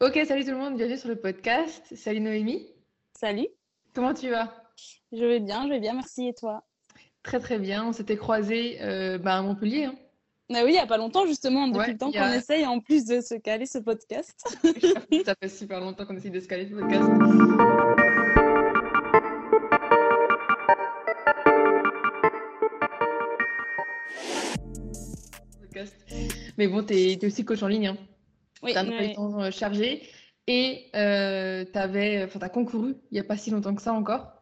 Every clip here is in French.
Ok, salut tout le monde, bienvenue sur le podcast. Salut Noémie. Salut. Comment tu vas? Je vais bien, je vais bien, merci. Et toi? Très très bien. On s'était croisés euh, bah, à Montpellier. Hein. Ah oui, il n'y a pas longtemps justement, depuis Ouais, le temps a- qu'on essaye en plus de se caler ce podcast. Ça fait super longtemps qu'on essaie de se caler le podcast. Podcast. Mais bon, tu es, aussi coach en ligne. Hein. Oui, T'as un ouais. temps euh, chargé et euh, t'avais, enfin, t'as concouru il n'y a pas si longtemps que ça encore.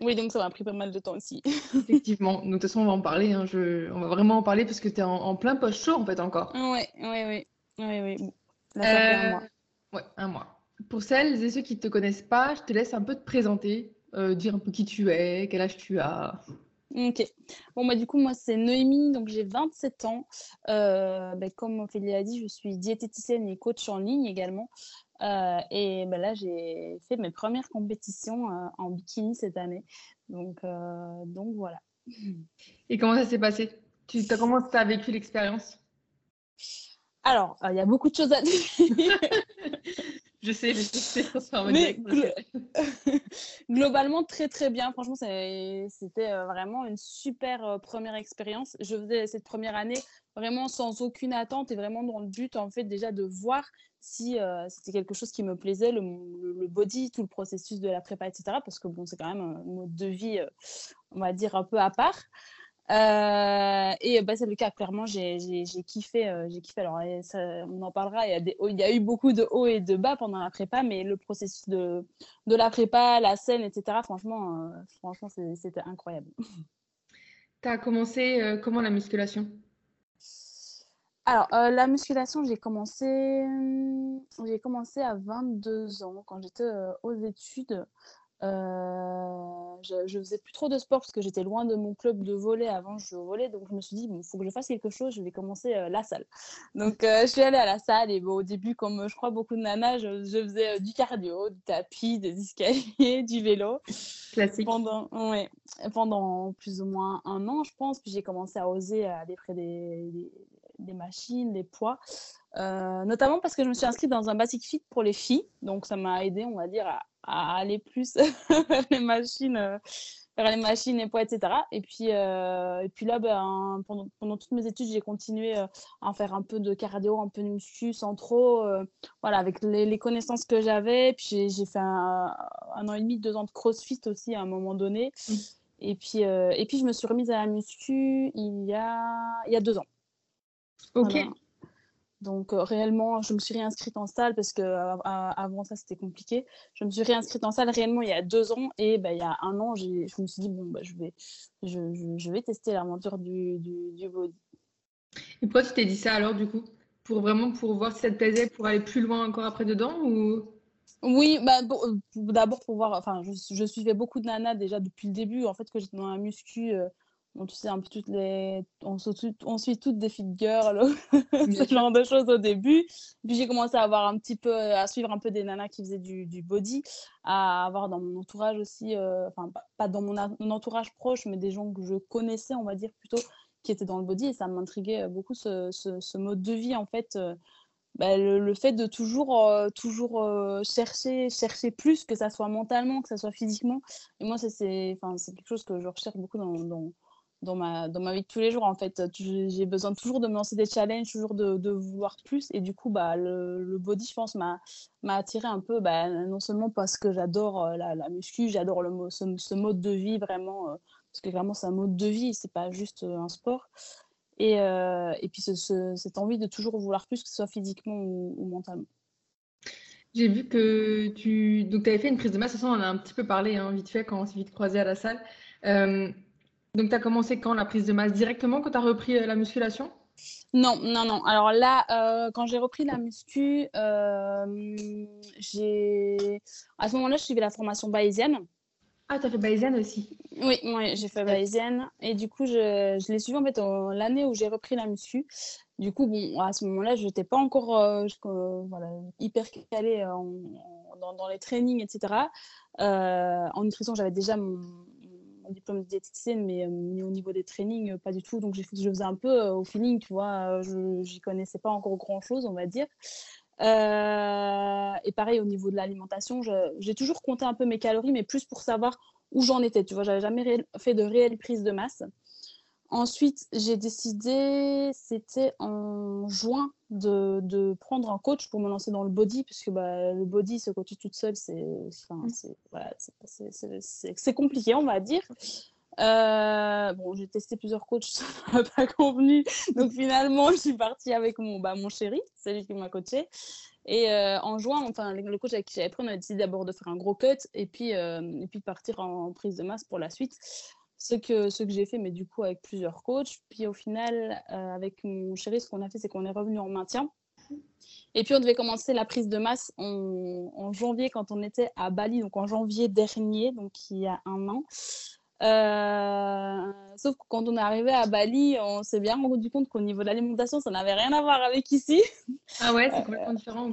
oui, donc ça m'a pris pas mal de temps aussi. Effectivement. Donc, de toute façon, on va en parler. hein. Je... On va vraiment en parler parce que tu es en, en plein post chaud en fait encore. Oui, oui, oui. Oui, oui. Bon. Là, ça fait un Euh, mois. Ouais, un mois. Pour celles et ceux qui ne te connaissent pas, je te laisse un peu te présenter, euh, dire un peu qui tu es, quel âge tu as. Ok. Bon, bah, du coup, moi, c'est Noémie, donc j'ai 27 ans. Euh, bah, comme Ophélie a dit, je suis diététicienne et coach en ligne également. Euh, et bah, là, j'ai fait mes premières compétitions euh, en bikini cette année. Donc, donc voilà. Et comment ça s'est passé? Tu t'as, comment tu as vécu l'expérience? Alors, il y a beaucoup de choses à dire. Je sais, je sais, Mais Globalement, très très bien. Franchement, c'était euh, vraiment une super euh, première expérience. Je faisais cette première année vraiment sans aucune attente et vraiment dans le but, en fait, déjà de voir si euh, c'était quelque chose qui me plaisait, le, le- le body, tout le processus de la prépa, etc. Parce que bon, c'est quand même un mode de vie, euh, on va dire, un peu à part. Euh, et bah, c'est le cas, clairement, j'ai kiffé, euh, j'ai kiffé. Alors, ça, on en parlera, il y, a des hauts- il y a eu beaucoup de hauts et de bas pendant la prépa, mais le processus de, de la prépa, la scène, etc., franchement, euh, franchement c'était incroyable. T'as commencé euh, comment la musculation? Alors, la musculation, j'ai commencé, j'ai commencé à 22 ans, quand j'étais aux études. Euh, je, je faisais plus trop de sport parce que j'étais loin de mon club de volley avant, je jouais au volley, donc je me suis dit, il faut que je fasse quelque chose, je vais commencer euh, la salle. Donc, euh, je suis allée à la salle et bon, au début, comme je crois beaucoup de nanas, je, je faisais du cardio, du tapis, des escaliers, du vélo. Classique. Pendant, ouais, pendant plus ou moins un an, je pense. Puis j'ai commencé à oser aller près des, des, des machines, des poids. Euh, notamment parce que je me suis inscrite dans un Basic Fit pour les filles. Donc ça m'a aidé, on va dire, à, à aller plus vers les machines, euh, vers les machines, les poids, etc. Et puis, euh, et puis là, ben, pendant, pendant toutes mes études, j'ai continué à en faire un peu de cardio, un peu de muscu, sans trop. voilà, avec les, les connaissances que j'avais. Puis j'ai- j'ai fait un, un an et demi, deux ans de crossfit aussi à un moment donné. Mm. Et puis, euh, et puis je me suis remise à la muscu il y a, il y a deux ans. Ok. Voilà. Donc euh, réellement, je me suis réinscrite en salle parce que euh, a- avant ça, c'était compliqué. Je me suis réinscrite en salle réellement il y a deux ans et bah, il y a un an, j'ai- je me suis dit, bon, bah, je, vais, je, je- je vais tester l'aventure du, du, du body. Et pourquoi tu t'es dit ça alors du coup? Pour vraiment pour voir si ça te plaisait, pour aller plus loin encore après dedans ou... Oui, bah, euh, d'abord pour voir, enfin, je, je suivais beaucoup de nanas déjà depuis le début, en fait, que j'étais dans la muscu. euh, bon, tu sais, un peu toutes les. On, se suit- on suit toutes des fit girls, ce genre de choses au début. Puis j'ai commencé à avoir un petit peu, à suivre un peu des nanas qui faisaient du, du body, à avoir dans mon entourage aussi, euh, enfin, pas, dans mon, a- mon entourage proche, mais des gens que je connaissais, on va dire plutôt, qui étaient dans le body, et ça m'intriguait euh, beaucoup ce, ce, ce mode de vie, en fait. euh, bah, le, le fait de toujours, euh, toujours euh, chercher, chercher plus, que ça soit mentalement, que ça soit physiquement. Et moi, c'est quelque chose que je recherche beaucoup dans, dans, dans, ma, dans ma vie de tous les jours. En fait, j'ai besoin toujours de me lancer des challenges, toujours de, de vouloir plus. Et du coup, bah, le, le body, je pense, m'a attiré un peu, bah, non seulement parce que j'adore euh, la, la muscu, j'adore ce, ce mode de vie vraiment, euh, parce que vraiment, c'est un mode de vie, c'est pas juste euh, un sport. Et, et puis ce- ce- cette envie de toujours vouloir plus, que ce soit physiquement ou, mentalement. J'ai vu que tu donc avais fait une prise de masse, façon on en a un petit peu parlé hein, vite fait quand on s'est vite croisé à la salle. Donc tu as commencé quand la prise de masse? Directement quand tu as repris euh, la musculation? Non, non, non. Alors là, euh, quand j'ai repris la muscu, euh, j'ai... à ce moment-là, je suivais la formation bayésienne. Ah, tu as fait Bayesian aussi? Oui, oui, j'ai fait bayésienne. Et du coup, je, je l'ai suivi en fait l'année où j'ai repris la muscu. Du coup, bon, à ce moment-là, je n'étais pas encore euh, je- voilà, hyper calée en- en- dans, dans les trainings, etc. En nutrition, j'avais déjà mon, mon diplôme de diététicienne, mais, euh, mais au niveau des trainings, euh, pas du tout. Donc, je faisais un peu euh, au feeling, tu vois. je n'y connaissais pas encore grand-chose, on va dire. et pareil, au niveau de l'alimentation, j'ai toujours compté un peu mes calories, mais plus pour savoir où j'en étais. Tu vois, j'avais jamais fait de réelle prise de masse. Ensuite, j'ai décidé, c'était en juin, de, de, prendre un coach pour me lancer dans le body, puisque bah, le body, se coacher toute seule, c'est enfin, voilà, compliqué, on va dire. Euh, bon, j'ai testé plusieurs coachs, ça m'a pas convenu. Donc finalement, je suis partie avec mon, bah, mon chéri, c'est lui qui m'a coaché. Et euh, en juin, enfin, le coach avec qui j'avais pris, on a décidé d'abord de faire un gros cut et puis, euh, et puis partir en, prise de masse pour la suite. Ce que, ce que j'ai fait, mais du coup avec plusieurs coachs. Puis au final, avec mon chéri, ce qu'on a fait, c'est qu'on est revenu en maintien. Et puis on devait commencer la prise de masse en, en, janvier quand on était à Bali, donc en janvier dernier, donc il y a un an. Euh, sauf que quand on est arrivé à Bali, on s'est bien rendu compte qu'au niveau de l'alimentation, ça n'avait rien à voir avec ici. Ah ouais, c'est complètement différent.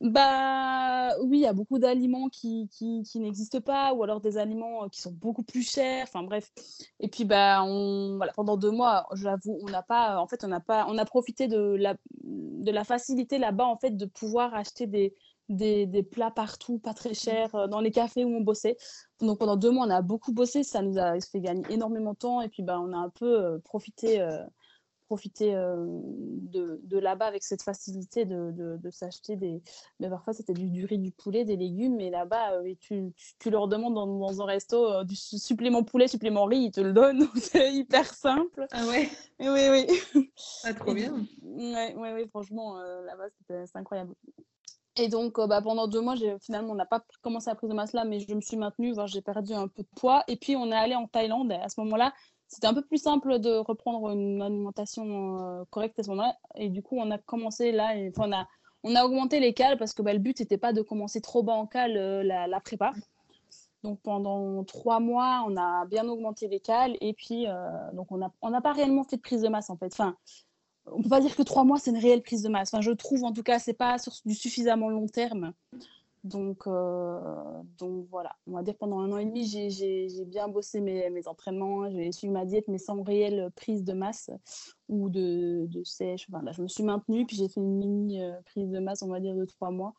Bah oui, il y a beaucoup d'aliments qui, qui, qui n'existent pas ou alors des aliments euh, qui sont beaucoup plus chers. Enfin bref. Et puis bah on voilà, pendant deux mois, j'avoue, on n'a pas en fait on n'a pas on a profité de la de la facilité là-bas en fait de pouvoir acheter des des, des, plats partout, pas très chers, euh, dans les cafés où on bossait. Donc pendant deux mois, on a beaucoup bossé, ça nous a fait gagner énormément de temps et puis bah, on a un peu euh, profité, profité de, de là-bas avec cette facilité de, de, s'acheter des... Mais parfois c'était du, riz, du poulet, des légumes, et là-bas, tu, tu, leur demandes dans, dans un resto du supplément poulet, supplément riz, ils te le donnent, c'est hyper simple. Ah ouais Oui, oui. Ah, trop bien. Oui, ouais, ouais, franchement, là-bas, c'est incroyable. Et donc, euh, bah, pendant deux mois, finalement, on n'a pas commencé la prise de masse là, mais je me suis maintenue, j'ai perdu un peu de poids. Et puis, on est allé en Thaïlande. Et à ce moment-là, c'était un peu plus simple de reprendre une alimentation euh, correcte à ce moment-là. Et du coup, on a commencé là, on, a, on a augmenté les cales parce que bah, le but n'était pas de commencer trop bas en cales euh, la, prépa. Donc pendant trois mois, on a bien augmenté les cales et puis donc on n'a on pas réellement fait de prise de masse en fait. Enfin, on peut pas dire que trois mois c'est une réelle prise de masse. Enfin, je trouve en tout cas c'est pas sur du suffisamment long terme. Donc, euh, donc voilà, on va dire pendant un an et demi, j'ai bien bossé mes, mes entraînements, j'ai suivi ma diète, mais sans réelle prise de masse ou de, sèche. Enfin, je me suis maintenue, puis j'ai fait une mini euh, prise de masse, on va dire, de trois mois,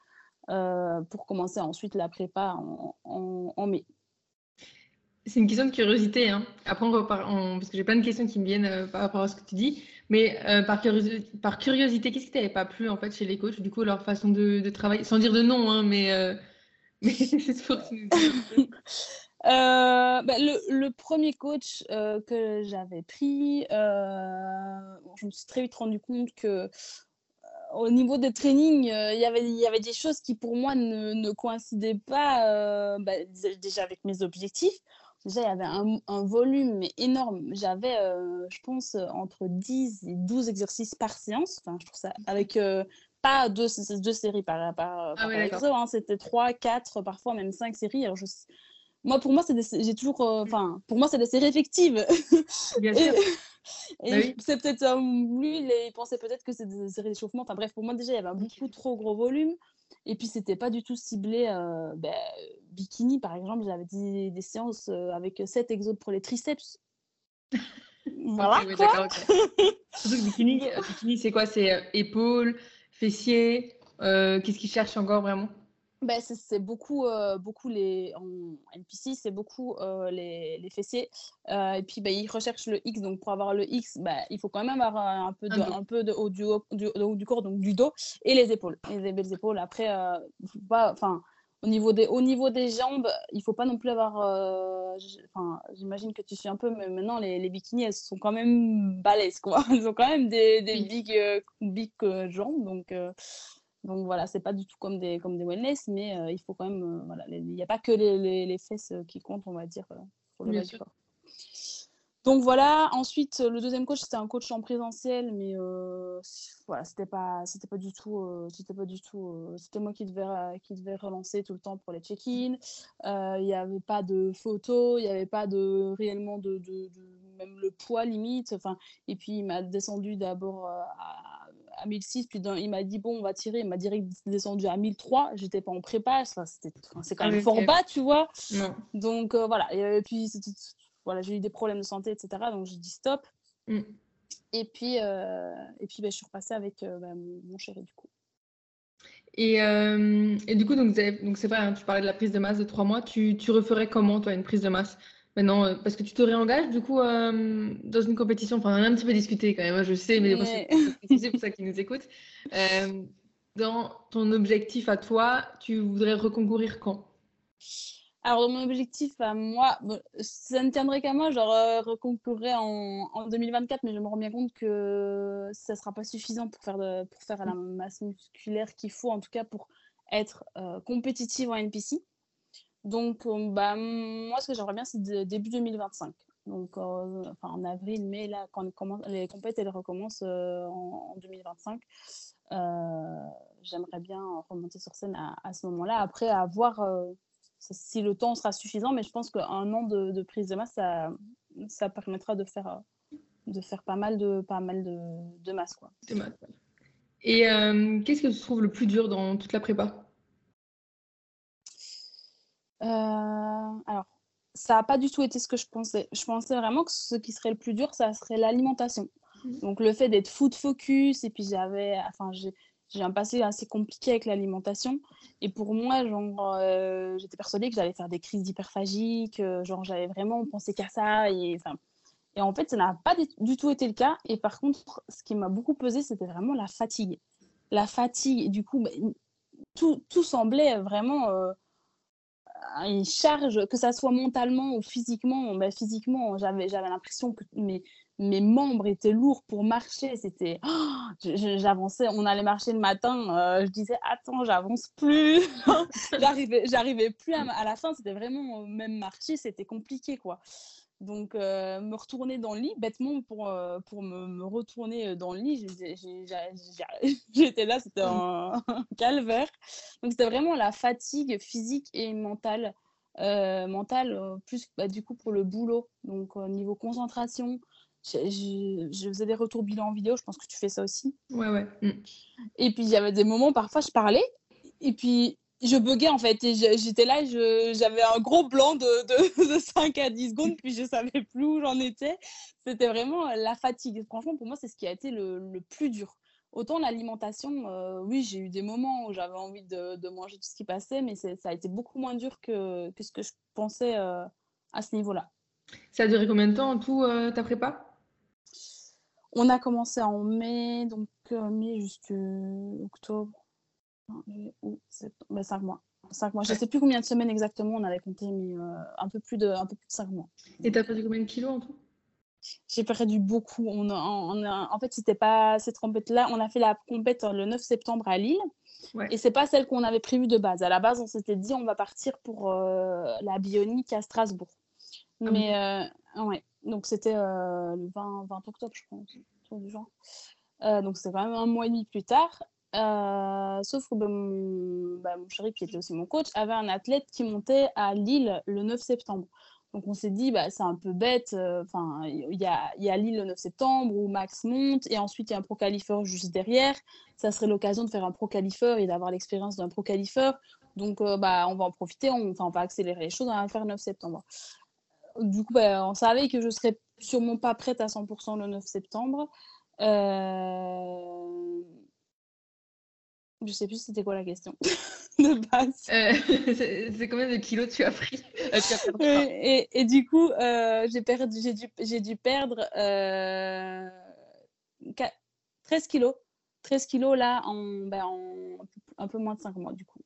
euh, pour commencer ensuite la prépa en, mai. C'est une question de curiosité. Hein. Après, on repart, parce que j'ai plein de questions qui me viennent par rapport à ce que tu dis. Mais euh, par, curiosité, qu'est-ce qui t'avait pas plu en fait chez les coachs? Du coup, leur façon de, travailler, sans dire de nom, hein, mais, euh, mais c'est pour Euh, bah, le, le, premier coach euh, que j'avais pris, je me suis très vite rendu compte que au niveau des trainings, il y avait, des choses qui pour moi ne, ne coïncidaient pas bah, déjà avec mes objectifs. Déjà, il y avait un, un volume énorme. J'avais, euh, je pense, entre 10 et 12 exercices par séance. Enfin, je trouve ça avec euh, pas deux, deux séries par, par, ah hein. C'était 3, 4, parfois même 5 séries. Alors, je, moi, pour moi, c'est j'ai toujours, euh, enfin, pour moi, c'est des séries effectives. Bien sûr. Et bah c'est peut-être lui, il pensait peut-être que c'est des séries d'échauffement. Enfin bref, pour moi déjà, il y avait un beaucoup trop gros volume. Et puis, c'était pas du tout ciblé euh, ben, bikini, par exemple. J'avais des, des séances euh, avec 7 exos pour les triceps. voilà. quoi. Surtout que bikini, euh, bikini c'est quoi? C'est épaules, fessiers. Qu'est-ce qu'ils cherchent encore vraiment? Ben, c'est beaucoup, beaucoup les en NPC, c'est beaucoup les, les, fessiers. et puis ben, ils recherchent le X, donc pour avoir le X, ben, il faut quand même avoir un peu de, un peu de haut du, du, du, corps, donc du dos, et les épaules. Et les belles épaules. Après, pas, enfin, au niveau des, au niveau des jambes, il faut pas non plus avoir. Enfin, j'imagine que tu suis un peu, mais maintenant les, les bikinis, elles sont quand même balèzes, quoi. Elles ont quand même des, des big, big jambes, donc donc voilà, c'est pas du tout comme des, comme des wellness, mais euh, il faut quand même. Euh, voilà, il n'y a pas que les, les, les, fesses euh, qui comptent, on va dire, pour le du corps. Donc voilà, ensuite le deuxième coach c'était un coach en présentiel, mais voilà c'était pas c'était pas du tout c'était pas du tout c'était moi qui devais qui devait relancer tout le temps pour les check-in. Il n'y avait pas de photos, il n'y avait pas de réellement de, de, de, même le poids limite. Enfin et puis il m'a descendu d'abord à à 1006, puis il m'a dit, bon, on va tirer. Il m'a direct descendu à 1003. J'étais pas en prépa. Enfin, c'est quand ah même fort bas, tu vois. Donc, euh, voilà. Et, puis, voilà, j'ai eu des problèmes de santé, etc. Donc, j'ai dit stop. Mm. Et puis, euh, et puis ben, je suis repassée avec euh, ben, mon, chéri, du coup. Et, euh, et, du coup, donc, donc c'est vrai, hein, tu parlais de la prise de masse de trois mois. Tu, tu referais comment, toi, une prise de masse? Maintenant Parce que tu te réengages, du coup, dans une compétition. Enfin, on a un petit peu discuté quand même, hein, je sais, mais c'est pour ça qu'ils nous écoutent. dans ton objectif à toi, tu voudrais reconcourir quand? Alors, mon objectif moi, ça ne tiendrait qu'à moi, genre reconcourir en, en, 2024, mais je me rends bien compte que ça ne sera pas suffisant pour faire, pour faire la masse musculaire qu'il faut, en tout cas pour être euh, compétitive en NPC. Donc, bah, moi, ce que j'aimerais bien, c'est début 2025. Donc, enfin, en avril, mai, là, quand les compétitions elles recommencent en, 2025, j'aimerais bien remonter sur scène à, ce moment-là. Après, à voir si le temps sera suffisant, mais je pense qu'un an de, prise de masse, ça, ça permettra de faire, de faire pas mal de, pas mal de, de masse. Quoi. Et euh, qu'est-ce que tu trouves le plus dur dans toute la prépa? Euh, Alors, ça n'a pas du tout été ce que je pensais. Je pensais vraiment que ce qui serait le plus dur, ça serait l'alimentation. Mmh. Donc le fait d'être food focus, et puis j'avais, enfin j'ai un passé assez compliqué avec l'alimentation. Et pour moi, genre, euh, j'étais persuadée que j'allais faire des crises d'hyperphagie, que genre, j'avais vraiment pensé qu'à ça. Et, en fait, ça n'a pas du tout été le cas. Et par contre, ce qui m'a beaucoup pesé, c'était vraiment la fatigue. La fatigue, du coup, bah, tout, tout, semblait vraiment euh, une charge, que ça soit mentalement ou physiquement. Bah, physiquement, j'avais l'impression que mes membres étaient lourds pour marcher. C'était, oh, j'avançais, on allait marcher le matin, euh, je disais attends, j'avance plus, j'arrivais, j'arrivais plus à, la fin. C'était vraiment même marcher, c'était compliqué quoi. Donc euh, me retourner dans le lit, bêtement pour euh, pour me, retourner dans le lit, j'étais là, c'était un, calvaire. Donc c'était vraiment la fatigue physique et mentale. mentale plus bah, du coup pour le boulot donc niveau concentration je, faisais des retours bilan en vidéo, je pense que tu fais ça aussi. Ouais, ouais. Mm. Et puis, il y avait des moments, parfois, je parlais, et puis je buguais en fait. Et j'étais là, j'avais un gros blanc de, de, 5 à 10 secondes, puis je savais plus où j'en étais. C'était vraiment la fatigue. Franchement, pour moi, c'est ce qui a été le, le plus dur. Autant l'alimentation, euh, oui, j'ai eu des moments où j'avais envie de, de, manger tout ce qui passait, mais ça a été beaucoup moins dur que, que ce que je pensais euh, à ce niveau-là. Ça a duré combien de temps en tout euh, ta prépa? On a commencé en mai, donc euh, mai jusqu'à octobre. Ou septembre, 5 mois. 5 mois. Je ne sais plus combien de semaines exactement on avait compté, mais euh, un, peu plus de, un peu plus de 5 mois. Et tu as perdu combien de kilos en tout? J'ai perdu beaucoup. On en fait, c'était pas cette compète-là. On a fait la compète le 9 septembre à Lille. Ouais. Et c'est pas celle qu'on avait prévue de base. À la base, on s'était dit on va partir pour euh, la bionique à Strasbourg. Ah mais ouais, donc c'était euh, le 20, 20, octobre, je pense, du genre. Euh, donc c'est quand même un mois et demi plus tard. Euh, sauf que ben, mon, bah, mon, chéri, qui était aussi mon coach, avait un athlète qui montait à Lille le 9 septembre. Donc on s'est dit, bah, c'est un peu bête. Enfin, il y a, y a, Lille le 9 septembre où Max monte et ensuite il y a un pro juste derrière. Ça serait l'occasion de faire un pro et d'avoir l'expérience d'un pro Donc bah, on va en profiter, on, on va accélérer les choses, on va faire le 9 septembre du coup, bah, on savait que je serais sûrement pas prête à 100% le 9 septembre. Euh... Je sais plus c'était quoi la question de base. Euh, c'est combien de kilos tu as pris? Euh, et, du coup, euh, j'ai perdu, j'ai dû, j'ai dû perdre 13 kilos. 13 kilos là en, ben, en un peu moins de 5 mois du coup.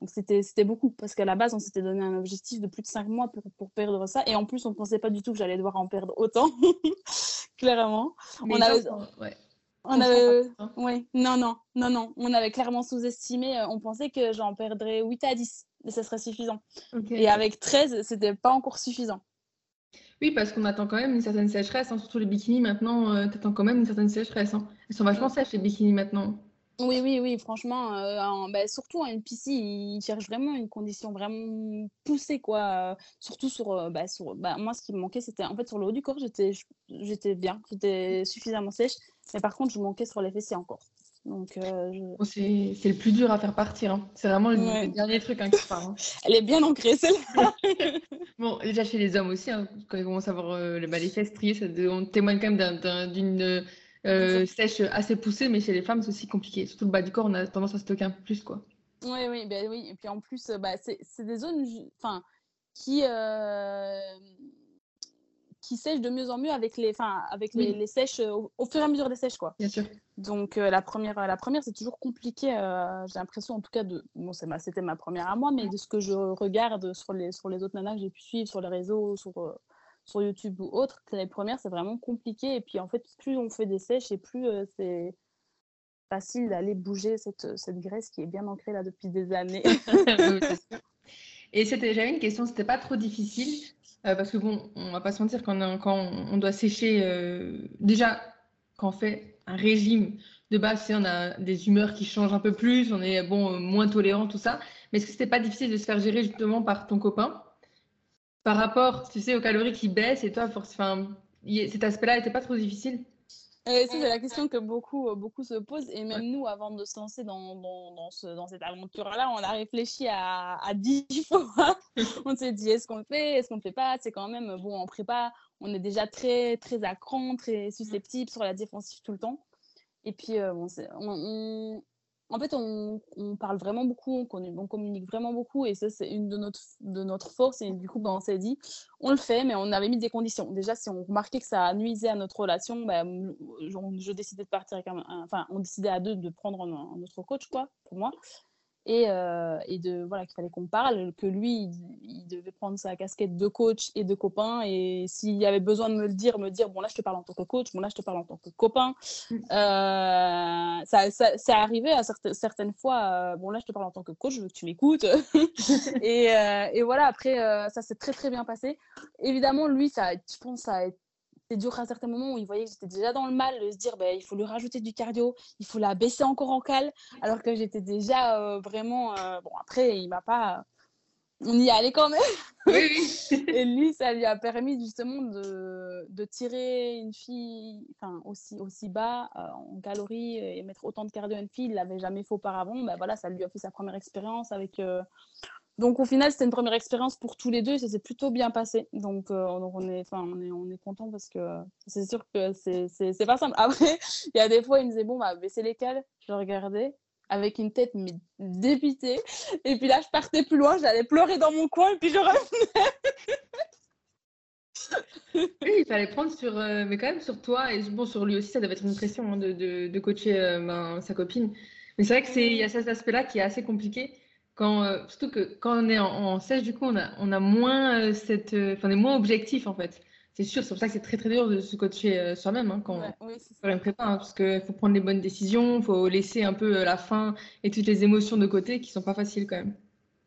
Donc c'était beaucoup parce qu'à la base, on s'était donné un objectif de plus de 5 mois pour, pour perdre ça. Et en plus, on ne pensait pas du tout que j'allais devoir en perdre autant, clairement. on avait, ouais. on avait, ouais, non, non, non, non. On avait clairement sous-estimé. Euh, on pensait que j'en perdrais 8 à 10 et ça serait suffisant. Et avec 13, c'était pas encore suffisant. Oui, parce qu'on attend quand même une certaine sécheresse, hein. surtout les bikinis maintenant, euh, tu attends quand même une certaine sécheresse. Hein. Elles sont vachement sèches les bikinis maintenant. Oui, oui, oui, franchement, euh, bah, surtout en NPC, ils cherchent vraiment une condition vraiment poussée, quoi. Euh, surtout sur, euh, bah, sur bah, moi, ce qui me manquait, c'était en fait sur le haut du corps, j'étais, j'étais bien, j'étais suffisamment sèche, mais par contre, je manquais sur les fessiers encore. Donc, c'est, c'est le plus dur à faire partir. Hein. C'est vraiment le, dernier truc hein, qui part. Hein. Elle est bien ancrée, celle-là. bon, déjà chez les hommes aussi, quand ils commencent à avoir les, bah, les fesses triées, ça, on témoigne quand même d'une sèche assez poussée, mais chez les femmes, c'est aussi compliqué. Surtout le bas du corps, on a tendance à stocker un peu plus, quoi. Oui, oui, ben oui. Et puis en plus, bah, c'est des zones enfin, qui, qui sèchent de mieux en mieux avec les, avec les, les, sèches au, fur et à mesure des sèches, quoi. Bien sûr. Donc la première, la première c'est toujours compliqué. j'ai l'impression, en tout cas, de bon, c'était ma, première à moi, mais de ce que je regarde sur les, sur les autres nanas que j'ai pu suivre sur les réseaux, sur, sur YouTube ou autre, les premières, c'est vraiment compliqué. Et puis en fait, plus on fait des sèches et plus c'est facile d'aller bouger cette, cette graisse qui est bien ancrée là depuis des années. et c'était j'avais une question, c'était pas trop difficile euh, parce que bon, on va pas se mentir quand, quand on doit sécher euh, déjà quand on fait un régime de base, on a des humeurs qui changent un peu plus, on est bon moins tolérant tout ça. Mais est-ce que c'était pas difficile de se faire gérer justement par ton copain? Par rapport, tu sais, aux calories qui baissent et toi, cet aspect-là n'était pas trop difficile? Euh, c'est la question que beaucoup, euh, beaucoup se posent. Et même nous, avant de se lancer dans, dans, dans, ce, dans cette aventure-là, on a réfléchi à, à 10 fois. on s'est dit, est-ce qu'on le fait Est-ce qu'on le fait pas? C'est quand même, bon, en prépa, on est déjà très, très à cran, très susceptible sur la défensive tout le temps. Et puis, euh, on, on, en fait, on, parle vraiment beaucoup, on, communique vraiment beaucoup, et ça, c'est une de notre, de notre force. Et du coup, ben, on s'est dit, on le fait, mais on avait mis des conditions. Déjà, si on remarquait que ça nuisait à notre relation, ben, je, décidais de partir avec un, enfin, on décidait à deux de prendre un, autre coach, quoi, pour moi et, euh, et de voilà qu'il fallait qu'on parle, que lui il, devait prendre sa casquette de coach et de copain et s'il y avait besoin de me le dire, me dire bon là je te parle en tant que coach, bon là je te parle en tant que copain. Mm. Euh, ça, ça c'est arrivé à certaines, certaines fois, euh, bon là je te parle en tant que coach, je veux que tu m'écoutes et, et, voilà après ça s'est très très bien passé. Évidemment lui ça, je pense ça a été c'est dur à un certain moment où il voyait que j'étais déjà dans le mal, de se dire bah, il faut lui rajouter du cardio, il faut la baisser encore en cale, alors que j'étais déjà euh, vraiment. Euh, bon, après, il m'a pas. On y allait quand même. Oui, oui. et lui, ça lui a permis justement de, de tirer une fille enfin, aussi, aussi bas euh, en calories et mettre autant de cardio à une fille. Il l'avait jamais fait auparavant. Bah, voilà, ça lui a fait sa première expérience avec donc au final, c'était une première expérience pour tous les deux et ça s'est plutôt bien passé. Donc, euh, on, est, on, est, on est content parce que c'est sûr que c'est pas simple. Après, il y a des fois, il me disait Bon, bah, baisser les cales. Je regardais avec une tête mais dépitée. Et puis là, je partais plus loin, j'allais pleurer dans mon coin et puis je revenais. oui, il fallait prendre sur, euh, mais quand même sur toi et bon, sur lui aussi, ça devait être une pression hein, de, de, coacher euh, ben, sa copine. Mais c'est vrai qu'il y a cet aspect-là qui est assez compliqué quand, euh, surtout que quand on est en, sèche, du coup, on a, on a moins euh, cette, euh, enfin, on est moins objectif en fait. C'est sûr, c'est pour ça que c'est très très dur de se coacher soi-même hein, quand on fait une prépa, hein, parce qu'il faut prendre les bonnes décisions, il faut laisser un peu la faim et toutes les émotions de côté qui sont pas faciles quand même.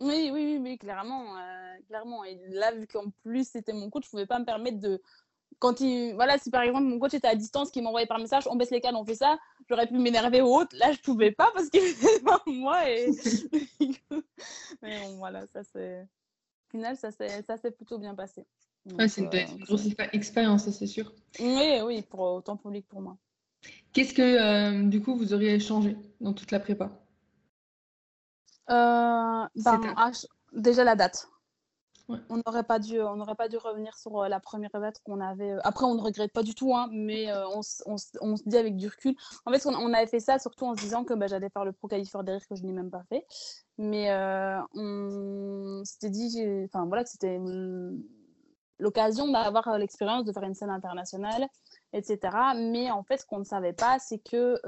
Oui, oui, oui, oui clairement, clairement. Et là, vu qu'en plus c'était mon coach, je pouvais pas me permettre de, quand il, voilà, si par exemple mon coach était à distance, qui m'envoyait par message, on baisse les cales, on fait ça, j'aurais pu m'énerver ou autre. Là, je pouvais pas parce qu'il était devant moi. Et... Mais bon, voilà, ça c'est. Au final, ça s'est plutôt bien passé. c'est une, euh, grosse expérience, c'est sûr. Oui, oui, pour, autant pour lui que pour moi. Qu'est-ce que, euh, du coup, vous auriez changé dans toute la prépa? Euh, ben, Déjà la date. On n'aurait pas dû, on n'aurait pas dû revenir sur euh, la première date qu'on avait. Euh, après, on ne regrette pas du tout, hein, mais euh, on, on, on, se dit avec du recul. En fait, on, avait fait ça surtout en se disant que bah, j'allais faire le pro derrière que je n'ai même pas fait. Mais on s'était dit, voilà, que c'était l'occasion d'avoir l'expérience de faire une scène internationale, etc. Mais en fait, ce qu'on ne savait pas, c'est que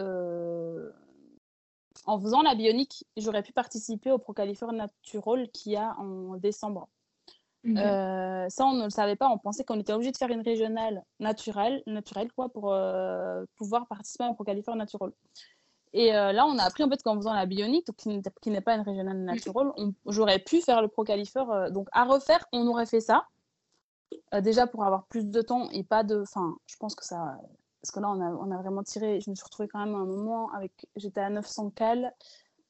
en faisant la bionique, j'aurais pu participer au Pro Natural qui a en décembre. Mmh euh, ça, on ne le savait pas. On pensait qu'on était obligé de faire une régionale naturelle, naturelle quoi, pour euh, pouvoir participer au Pro-Californie Natural. Et euh, là, on a appris en fait qu'en faisant la bionique, qui n'est pas une régionale mmh. naturelle, j'aurais pu faire le pro donc à refaire, on aurait fait ça. déjà pour avoir plus de temps et pas de. Enfin, je pense que ça. Parce que là, on a, on a vraiment tiré. Je me suis retrouvée quand même à un moment avec. J'étais à 900 cales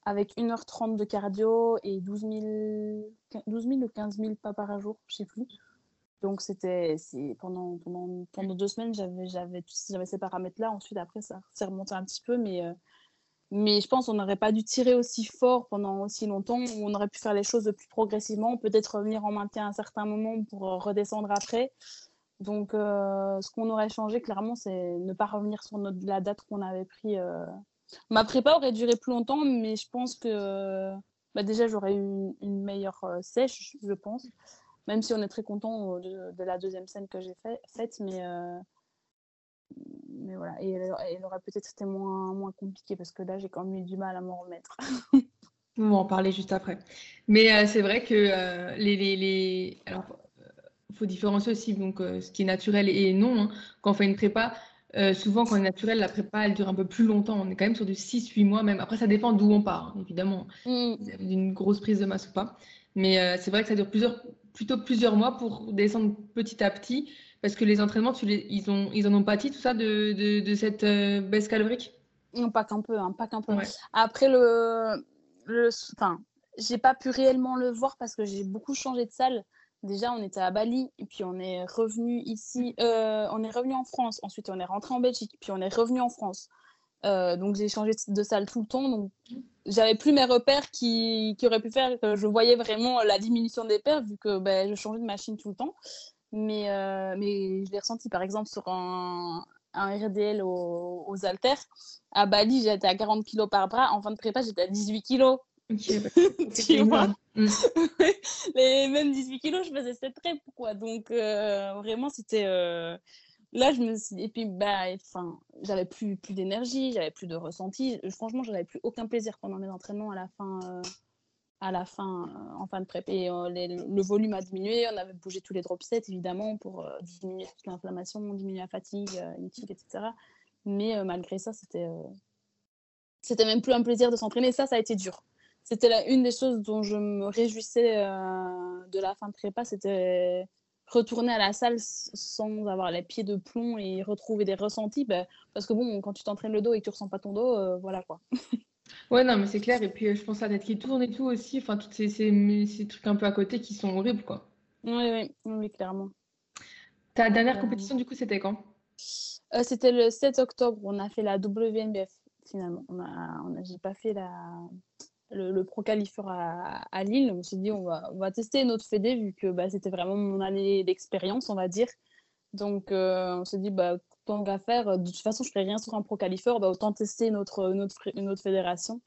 avec 1h30 de cardio et 12 000, 12 000 ou 15 000 pas par jour, je sais plus. Donc c'était pendant, pendant, pendant deux semaines, j'avais ces paramètres-là. Ensuite, après, ça s'est remonté un petit peu, mais, euh, mais je pense qu'on n'aurait pas dû tirer aussi fort pendant aussi longtemps. On aurait pu faire les choses plus progressivement, peut-être revenir en maintien à un certain moment pour redescendre après. Donc, ce qu'on aurait changé, clairement, c'est ne pas revenir sur la date qu'on avait pris. Ma prépa aurait duré plus longtemps, mais je pense que bah, déjà, j'aurais eu une, meilleure sèche, je pense. Même si on est très content de, la deuxième scène que j'ai fait, faite, mais mais voilà, et elle, aurait peut-être été moins, compliquée parce que là, j'ai quand même eu du mal à m'en remettre. On va en parler juste après. Mais euh, c'est vrai que euh, les, les, les... Alors, faut différencier aussi donc, euh, ce qui est naturel et non. Hein. Quand on fait une prépa, souvent, quand on est naturel, la prépa, elle dure un peu plus longtemps. On est quand même sur du 6-8 mois même. Après, ça dépend d'où on part, évidemment. Mm. D'une grosse prise de masse ou pas. Mais c'est vrai que ça dure plusieurs, plutôt plusieurs mois pour descendre petit à petit. Parce que les entraînements, tu les, ils, ont, ils en ont pâti, tout ça, de, de, de cette euh, baisse calorique? Non, pas qu'un peu, hein, pas qu'un peu. Après, le, le, enfin, j'ai pas pu réellement le voir parce que j'ai beaucoup changé de salle. Déjà, on était à Bali, et puis on est revenu ici, euh, on est revenu en France. Ensuite, on est rentré en Belgique, puis on est revenu en France. Euh, donc, j'ai changé de salle tout le temps. Donc, j'avais plus mes repères qui, auraient pu faire je voyais vraiment la diminution des paires vu que ben, je changeais de machine tout le temps. Mais, euh, mais je l'ai ressenti par exemple sur un, un RDL aux, aux, haltères. À Bali, j'étais à 40 kg par bras. En fin de prépa, j'étais à 18 kg. Okay, bah, tu vois mm. Les mêmes 18 kg, je faisais cette rep, quoi. Donc, euh, vraiment, c'était. Euh... Là, je me suis. Et puis, bah, enfin, j'avais plus, plus d'énergie, j'avais plus de ressenti. Franchement, j'avais plus aucun plaisir pendant mes entraînements à la fin. Euh à la fin, euh, en fin de prep. Et le volume a diminué. On avait bougé tous les drop sets, évidemment, pour diminuer toute l'inflammation, diminuer la fatigue, fatigue, etc. Mais malgré ça, c'était c'était même plus un plaisir de s'entraîner. Ça, ça a été dur. C'était une des choses dont je me réjouissais de la fin de prépa, c'était retourner à la salle sans avoir les pieds de plomb et retrouver des ressentis. Bah, parce que bon, quand tu t'entraînes le dos et que tu ressens pas ton dos, voilà quoi. Ouais, non, mais c'est clair. Et puis, euh, je pense à la tête qui tourne et tout aussi. Enfin, tous ces, ces, ces trucs un peu à côté qui sont horribles, quoi. Oui, oui, oui, clairement. Ta dernière euh, compétition, du coup, c'était quand? Euh, C'était le 7 octobre. On a fait la WNBF, finalement. On a, on a, j'ai pas fait la, le, le Pro à, à, Lille. On s'est dit, on va, on va tester notre fédé, vu que bah, c'était vraiment mon année d'expérience, on va dire. Donc, on s'est dit, bah, tant qu'à faire, euh, de toute façon, je ne ferai rien sur un pro qualifier, bah, autant tester notre, notre, une autre fédération.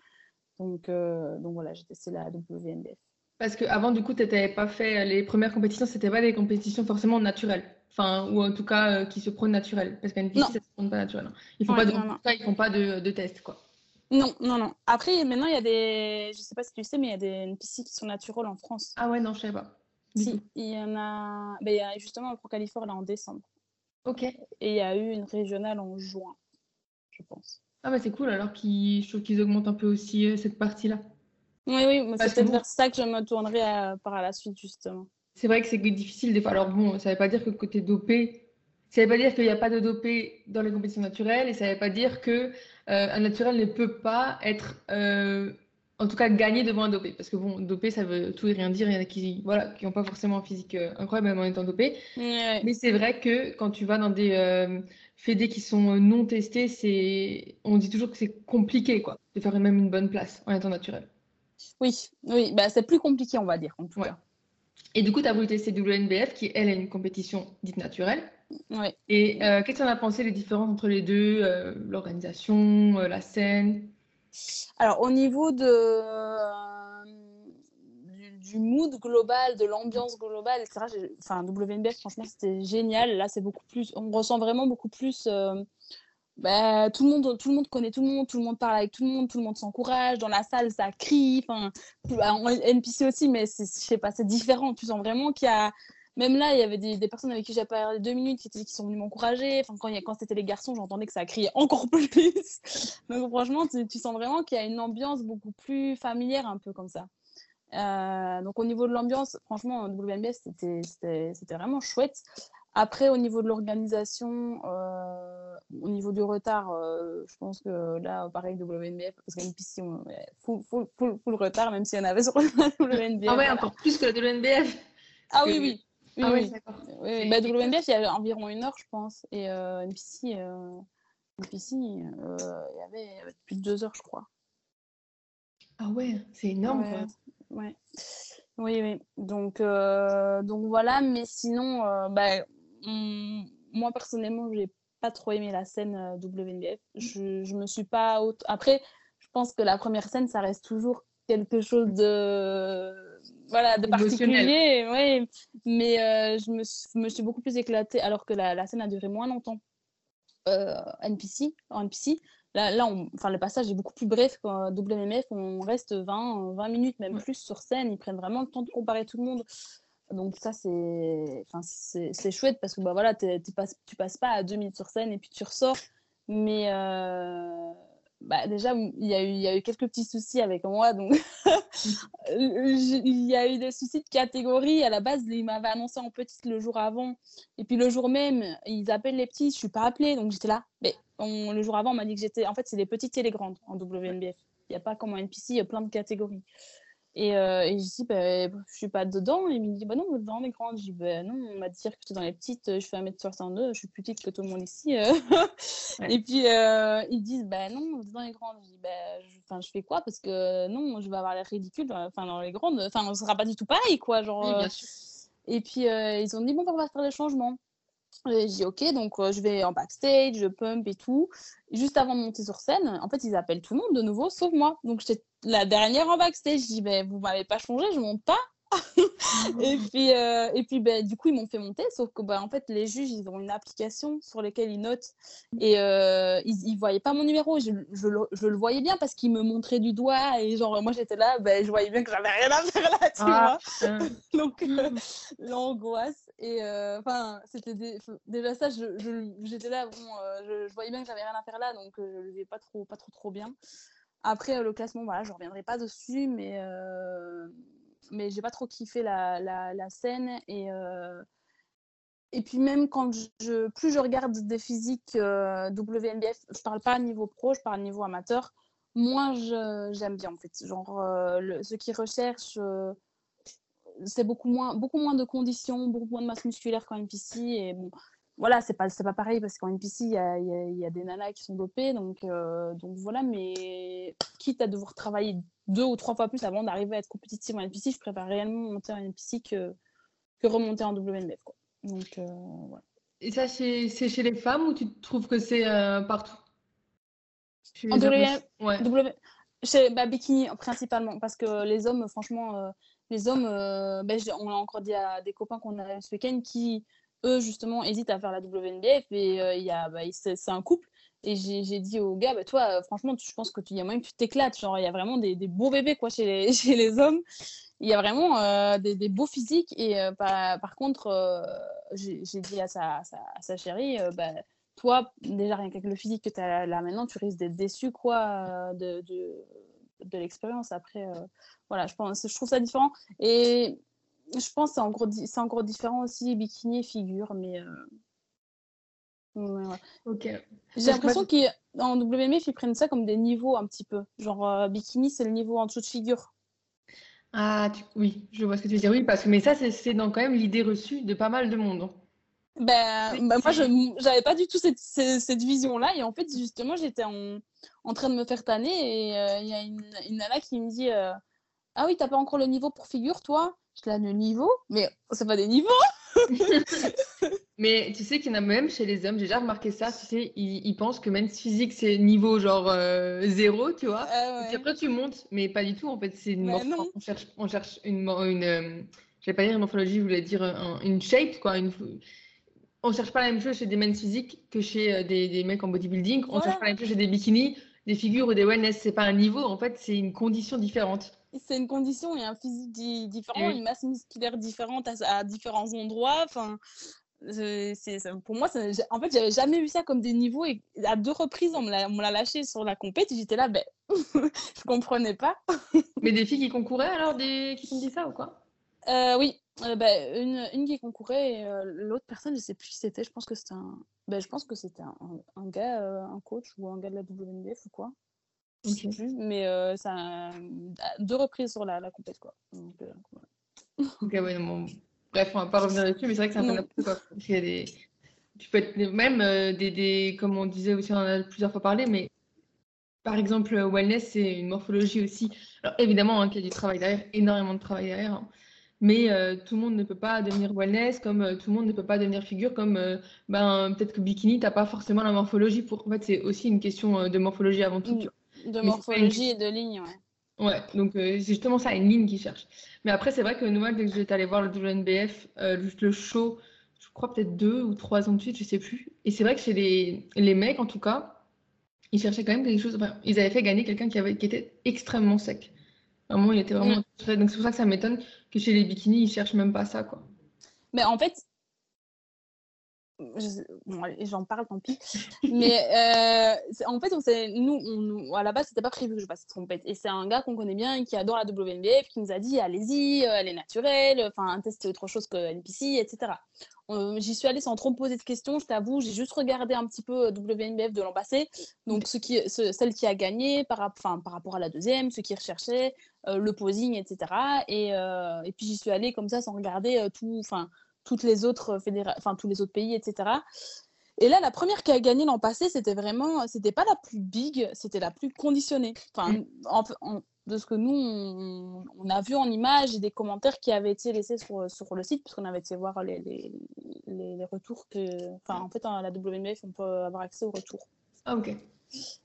Donc, euh, donc voilà, j'ai testé la WNBF. Parce qu'avant, du coup, tu n'avais pas fait les premières compétitions, c'était pas des compétitions forcément naturelles. Enfin, ou en tout cas euh, qui se prônent naturelles. Parce qu'à une ça ne se prône pas naturel. Ils font pas de, ils font pas de, de tests, quoi. Non, non, non. Après, maintenant, il y a des. Je sais pas si tu sais, mais il y a des NPC qui sont naturels en France. Ah ouais, non, je sais pas. Si, il y en a. Ben, il y a justement un Pro Qualifier là en décembre. Ok. Et il y a eu une régionale en juin, je pense. Ah bah c'est cool alors qu'ils, je trouve qu'ils augmentent un peu aussi euh, cette partie-là. Oui, oui, c'est peut-être vers ça que je me tournerai par la suite justement. C'est vrai que c'est difficile des fois. Alors bon, ça ne veut pas dire que côté dopé, ça ne veut pas dire qu'il n'y a pas de dopé dans les compétitions naturelles et ça ne veut pas dire que euh, un naturel ne peut pas être euh, en tout cas gagner devant un dopé. Parce que bon, dopé, ça veut tout et rien dire. Il y en a qui voilà, qui n'ont pas forcément un physique euh, incroyable même en étant dopé. Mais c'est vrai que quand tu vas dans des fédés qui sont non testés, c'est on dit toujours que c'est compliqué quoi, de faire même une bonne place en étant naturel. Oui, oui, bah, c'est plus compliqué, on va dire, en tout cas. Et du coup, tu as voulu tester WNBF, qui, elle, est une compétition dite naturelle. Et euh, qu'est-ce en as pensé, les différences entre les deux, l'organisation, la scène? Alors, au niveau de, euh, du, mood global, de l'ambiance globale, etc., enfin, WNBF, franchement, c'était génial. Là, c'est beaucoup plus, on ressent vraiment beaucoup plus. Euh, bah, tout, le monde, tout le monde connaît tout le monde, tout le monde parle avec tout le monde, tout le monde s'encourage. Dans la salle, ça crie. Enfin, en NPC aussi, mais je sais pas, c'est différent. Tu sens vraiment qu'il y a même là, il y avait des, personnes avec qui j'ai parlé deux minutes qui, qui sont venues m'encourager. Enfin, quand, quand c'était les garçons, j'entendais que ça criait encore plus. Donc franchement, tu, sens vraiment qu'il y a une ambiance beaucoup plus familière, un peu comme ça. Euh, donc au niveau de l'ambiance, franchement, WNBS, c'était vraiment chouette. Après, au niveau de l'organisation, euh, au niveau du retard, euh, je pense que là, pareil, WNBF, parce qu'à une piscine, full, full, full, full, retard, même s'il y en avait sur la WNBF. Ah ouais, encore plus que la WNBF. Ah oui, oui. Oui, ah oui, d'accord. Oui, bah, WNBF, il y a environ une heure, je pense. Et euh, NPC, euh, NPC euh, il, y avait, plus de deux heures, je crois. Ah ouais, c'est énorme, ouais, quoi. Ouais. Oui, oui. Donc, euh, donc voilà, mais sinon, bah, moi, personnellement, j'ai pas trop aimé la scène WNBF. Je, je me suis pas. Après, je pense que la première scène, ça reste toujours quelque chose de voilà de particulier ouais. Mais euh, je me, me, suis beaucoup plus éclatée alors que la, la scène a duré moins longtemps. Euh, NPC en NPC là, là on, le passage est beaucoup plus bref qu'en WMF on reste 20 20 minutes même plus sur scène. Ils prennent vraiment le temps de comparer tout le monde. Donc ça c'est enfin c'est chouette parce que bah voilà tu passes tu passes pas à deux minutes sur scène et puis tu ressors. Mais euh bah, déjà, il y, a eu, il y a eu quelques petits soucis avec moi. Donc, il y a eu des soucis de catégorie. À la base, ils m'avaient annoncé en petite le jour avant. Et puis, le jour même, ils appellent les petits. Je ne suis pas appelée. Donc, j'étais là. Mais le jour avant, on m'a dit que j'étais. En fait, c'est les petites et les grandes en WNBF. Il n'y a pas comme en NPC, il y a plein de catégories. Et, euh, et je dis, bah, je suis pas dedans. Et il me dit, bah non, dans les grandes. Je dis, bah non, on m'a dit que j'étais dans les petites. Je fais 1m62, je suis plus petite que tout le monde ici. Euh. Et puis, euh, ils disent, bah non, vous êtes dans les grandes. Je dis, bah, je, je fais quoi? Parce que non, je vais avoir l'air ridicule. Enfin, dans les grandes, enfin, on sera pas du tout pareil, quoi. Genre, oui, bien sûr. Et puis, ils ont dit, bon, on va faire des changements. J'ai dit ok, donc je vais en backstage, je pump et tout. juste avant de monter sur scène, en fait, ils appellent tout le monde de nouveau, sauf moi. Donc j'étais la dernière en backstage. Je dis, ben, vous m'avez pas changé, je monte pas. et puis, euh, et puis ben, du coup, ils m'ont fait monter, sauf que ben, en fait, les juges, ils ont une application sur laquelle ils notent et euh, ils ne voyaient pas mon numéro. Je, je, le, je, le voyais bien parce qu'ils me montraient du doigt et genre, moi j'étais là, ben, je voyais bien que j'avais rien à faire là, tu ah, vois. Donc, euh, l'angoisse. Et enfin, c'était déjà ça, j'étais là, bon, je, voyais bien que j'avais rien à faire là, donc je le vivais pas trop, pas trop, trop bien. Après, le classement, voilà, je reviendrai pas dessus, mais, euh, mais j'ai pas trop kiffé la, la, scène. Et, euh, et puis, même quand je, plus je regarde des physiques euh, WNBF, je parle pas à niveau pro, je parle à niveau amateur, moins j'aime bien en fait. Genre, ceux qui recherchent, c'est beaucoup moins, beaucoup moins de conditions, beaucoup moins de masse musculaire qu'en NPC. Et bon, voilà, c'est pas, pas pareil parce qu'en NPC, il y a, y a, des nanas qui sont dopées. Donc, euh, donc voilà, mais quitte à devoir travailler deux ou trois fois plus avant d'arriver à être compétitive en NPC, je préfère réellement monter en NPC que, que remonter en WNBF. Quoi. Donc, euh, voilà. Et ça, c'est chez les femmes ou tu trouves que c'est euh, partout? En WNBF ouais. Chez bah, Bikini, principalement. Parce que les hommes, franchement, les hommes, ben, on a encore dit à des copains qu'on a ce week-end qui eux, justement, hésitent à faire la WNBF et euh, y bah, c'est, un couple. Et j'ai, dit au gars, bah, toi, euh, franchement, je pense que tu y a moyen que tu t'éclates. Genre, il y a vraiment des, beaux bébés quoi, chez, les, chez les hommes. Il y a vraiment euh, des, beaux physiques. Et par, contre, j'ai, dit à sa, sa chérie, bah, toi, déjà, rien qu'avec le physique que tu as là maintenant, tu risques d'être déçu quoi, de, de l'expérience. Après, voilà, je, pense, je trouve ça différent. Et je pense que c'est encore, c'est encore différent aussi, bikini et figure, mais. Euh, ok. J'ai l'impression qu'en WMF, ils prennent ça comme des niveaux un petit peu. Genre, euh, bikini, c'est le niveau en dessous de figure. Ah, oui, je vois ce que tu veux dire. Oui, parce que, mais ça, c'est dans quand même l'idée reçue de pas mal de monde. Ben, ben moi, je n'avais pas du tout cette, cette, vision-là. Et en fait, justement, j'étais en, en, train de me faire tanner. Et euh, il y a une, une, nana qui me dit Ah oui, t'as pas encore le niveau pour figure, toi? Je l'ai le niveau, mais c'est pas des niveaux. mais tu sais qu'il y en a même chez les hommes, j'ai déjà remarqué ça, tu sais, ils, pensent que même physique c'est niveau genre euh, zéro, tu vois. Ah Et après tu montes, mais pas du tout en fait, c'est une on cherche, on cherche une, une euh, je vais pas dire une morphologie, je voulais dire une shape quoi, une, on cherche pas la même chose chez des men physiques que chez euh, des, des, mecs en bodybuilding, on cherche pas la même chose chez des bikinis, des figures ou des wellness, c'est pas un niveau, en fait c'est une condition différente. C'est une condition et un physique différent, une masse musculaire différente à, différents endroits. Enfin, c'est pour moi, en fait, j'avais jamais vu ça comme des niveaux et à deux reprises, on me l'a lâché sur la compète j'étais là, ben, je comprenais pas. Mais des filles qui concouraient alors, des... qui t'ont dit ça ou quoi? Euh, Oui, euh, ben, une, une, qui concourait et euh, l'autre personne, je sais plus qui c'était, je pense que c'était un, ben, je pense que c'était un, un, gars, un coach ou un gars de la WNBF ou quoi mais euh, ça deux reprises sur la, la compète quoi. Donc, euh, ok, ouais, bon. Bref, on va pas revenir dessus, mais c'est vrai que c'est un peu n'importe quoi. Parce qu'il y a des... Tu peux être même euh, des, des, comme on disait aussi, on en a plusieurs fois parlé, mais par exemple, wellness, c'est une morphologie aussi. Alors évidemment, hein, qu'il y a du travail derrière, énormément de travail derrière. Hein. Mais euh, tout le monde ne peut pas devenir wellness, comme euh, tout le monde ne peut pas devenir figure, comme euh, ben, peut-être que bikini, tu n'as pas forcément la morphologie pour. En fait, c'est aussi une question de morphologie avant tout. De morphologie et de ligne, ouais. Ouais, donc c'est justement ça, une ligne qu'ils cherchent. Mais après, c'est vrai que nous, dès que j'étais allée voir le WNBF, juste le show, je crois peut-être deux ou trois ans de suite, je sais plus. Et c'est vrai que chez les, les mecs, en tout cas, ils cherchaient quand même quelque chose. Enfin, ils avaient fait gagner quelqu'un qui, avait, qui était extrêmement sec. Vraiment, il était vraiment. Mm. Donc c'est pour ça que ça m'étonne que chez les bikinis, ils cherchent même pas ça, quoi. Mais en fait, j'en parle, tant pis. Mais euh, en fait, on nous, on, à la base, c'était pas prévu que je fasse trompette. Et c'est un gars qu'on connaît bien et qui adore la WNBF qui nous a dit allez-y, euh, elle est naturelle, enfin, testez autre chose que NPC, etc. J'y suis allée sans trop me poser de questions, je t'avoue. J'ai juste regardé un petit peu euh, WNBF de l'an passé. Donc, ce qui, celle qui a gagné par, enfin, par rapport à la deuxième, ce qui recherchait, le posing, etc. Et, et puis, j'y suis allée comme ça sans regarder tout. Enfin, toutes les autres fédéra... enfin tous les autres pays, etc. Et là, la première qui a gagné l'an passé, c'était vraiment, c'était pas la plus big, c'était la plus conditionnée. Enfin, mm. de ce que nous, on, a vu en images et des commentaires qui avaient été laissés sur, sur le site, puisqu'on avait été voir les, les, les, retours que, enfin, en fait, à la WMF, on peut avoir accès aux retours. Ah, ok.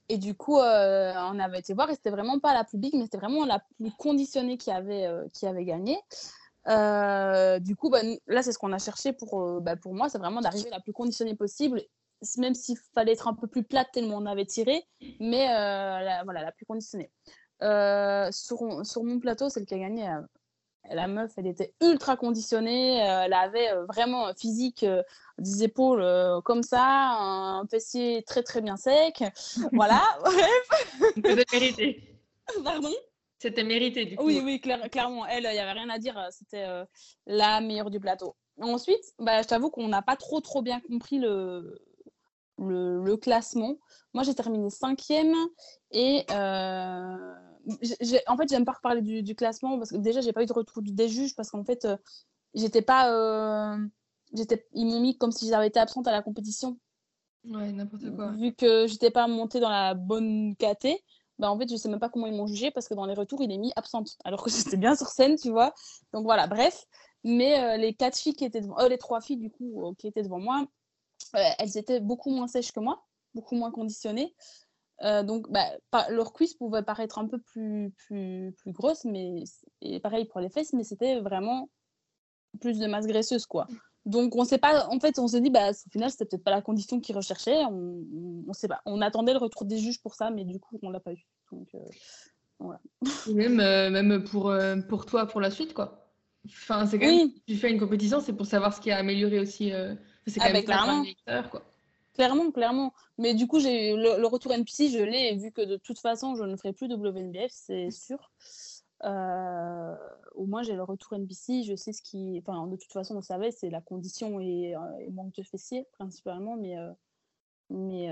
Et du coup, euh, on avait été voir et c'était vraiment pas la plus big, mais c'était vraiment la plus conditionnée qui avait, euh, qui avait gagné. Euh, du coup, bah, là, c'est ce qu'on a cherché pour, bah, pour moi, c'est vraiment d'arriver la plus conditionnée possible, même s'il fallait être un peu plus plate tellement on avait tiré, mais voilà, la plus conditionnée. sur, sur mon plateau, celle qui a gagné, la meuf, elle était ultra conditionnée, elle avait vraiment physique, des épaules comme ça, un fessier très très bien sec. Voilà, bref. Pardon? C'était mérité, du coup. Oui, oui, clairement. Elle, il n'y avait rien à dire. C'était euh, la meilleure du plateau. Ensuite, bah, je t'avoue qu'on n'a pas trop, trop bien compris le, le, classement. Moi, j'ai terminé cinquième et euh, en fait, j'aime pas reparler du, classement parce que déjà, j'ai pas eu de retour des juges parce qu'en fait, euh, j'étais pas. j'étais, ils m'ont mis comme si j'avais été absente à la compétition. Ouais, n'importe quoi. Vu que j'étais pas montée dans la bonne caté, bah, en fait, je sais même pas comment ils m'ont jugé parce que dans les retours, il est mis absente, alors que j'étais bien sur scène, tu vois. Donc voilà, bref. Mais euh, les quatre filles qui étaient devant, euh, les trois filles du coup euh, qui étaient devant moi, elles étaient beaucoup moins sèches que moi, beaucoup moins conditionnées. Donc bah, leur cuisse pouvait paraître un peu plus, plus, plus grosse, mais et pareil pour les fesses, mais c'était vraiment plus de masse graisseuse, quoi. Donc on sait pas, en fait, on se dit, bah, au final, c'était peut-être pas la condition qu'ils recherchaient. On, on, sait pas. On attendait le retour des juges pour ça, mais du coup, on l'a pas eu. Donc euh, voilà. même, euh, même pour, euh, pour toi, pour la suite, quoi. Enfin, c'est quand même, tu fais une compétition, c'est pour savoir ce qui a amélioré aussi. c'est quand ah, même clairement. quoi. Clairement, clairement. Mais du coup, j'ai le, le, retour NPC, je l'ai, vu que de toute façon, je ne ferai plus WNBF, c'est sûr. Euh, au moins, j'ai le retour NBC, je sais ce qui. Enfin, de toute façon, on savait, c'est la condition et, euh, et, manque de fessier, principalement, mais. Euh, mais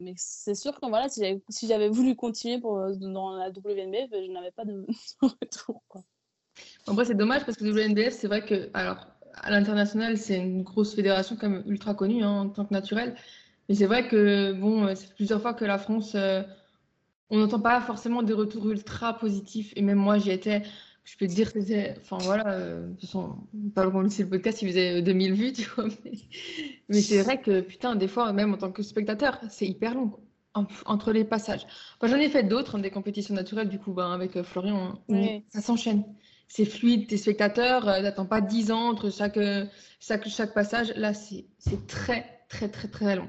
mais c'est sûr que voilà, si j'avais voulu continuer pour, dans la WNBF, je n'avais pas de retour. Quoi. En vrai, c'est dommage parce que WNBF, c'est vrai que, alors, à l'international, c'est une grosse fédération comme ultra connue hein, en tant que naturelle. Mais c'est vrai que, bon, c'est plusieurs fois que la France on n'entend pas forcément des retours ultra positifs. Et même moi, j'y étais. Je peux te dire que c'était. Enfin voilà, euh, de toute façon, pas le le podcast, il faisait 2000 vues, tu vois. Mais, c'est vrai que, putain, des fois, même en tant que spectateur, c'est hyper long, entre les passages. J'en ai fait d'autres, hein, des compétitions naturelles, du coup, ben, avec euh, Florian, hein, ça s'enchaîne. C'est fluide, tes spectateurs, euh, t'attends pas 10 ans entre chaque, chaque, chaque passage. Là, c'est très, très, très, très long.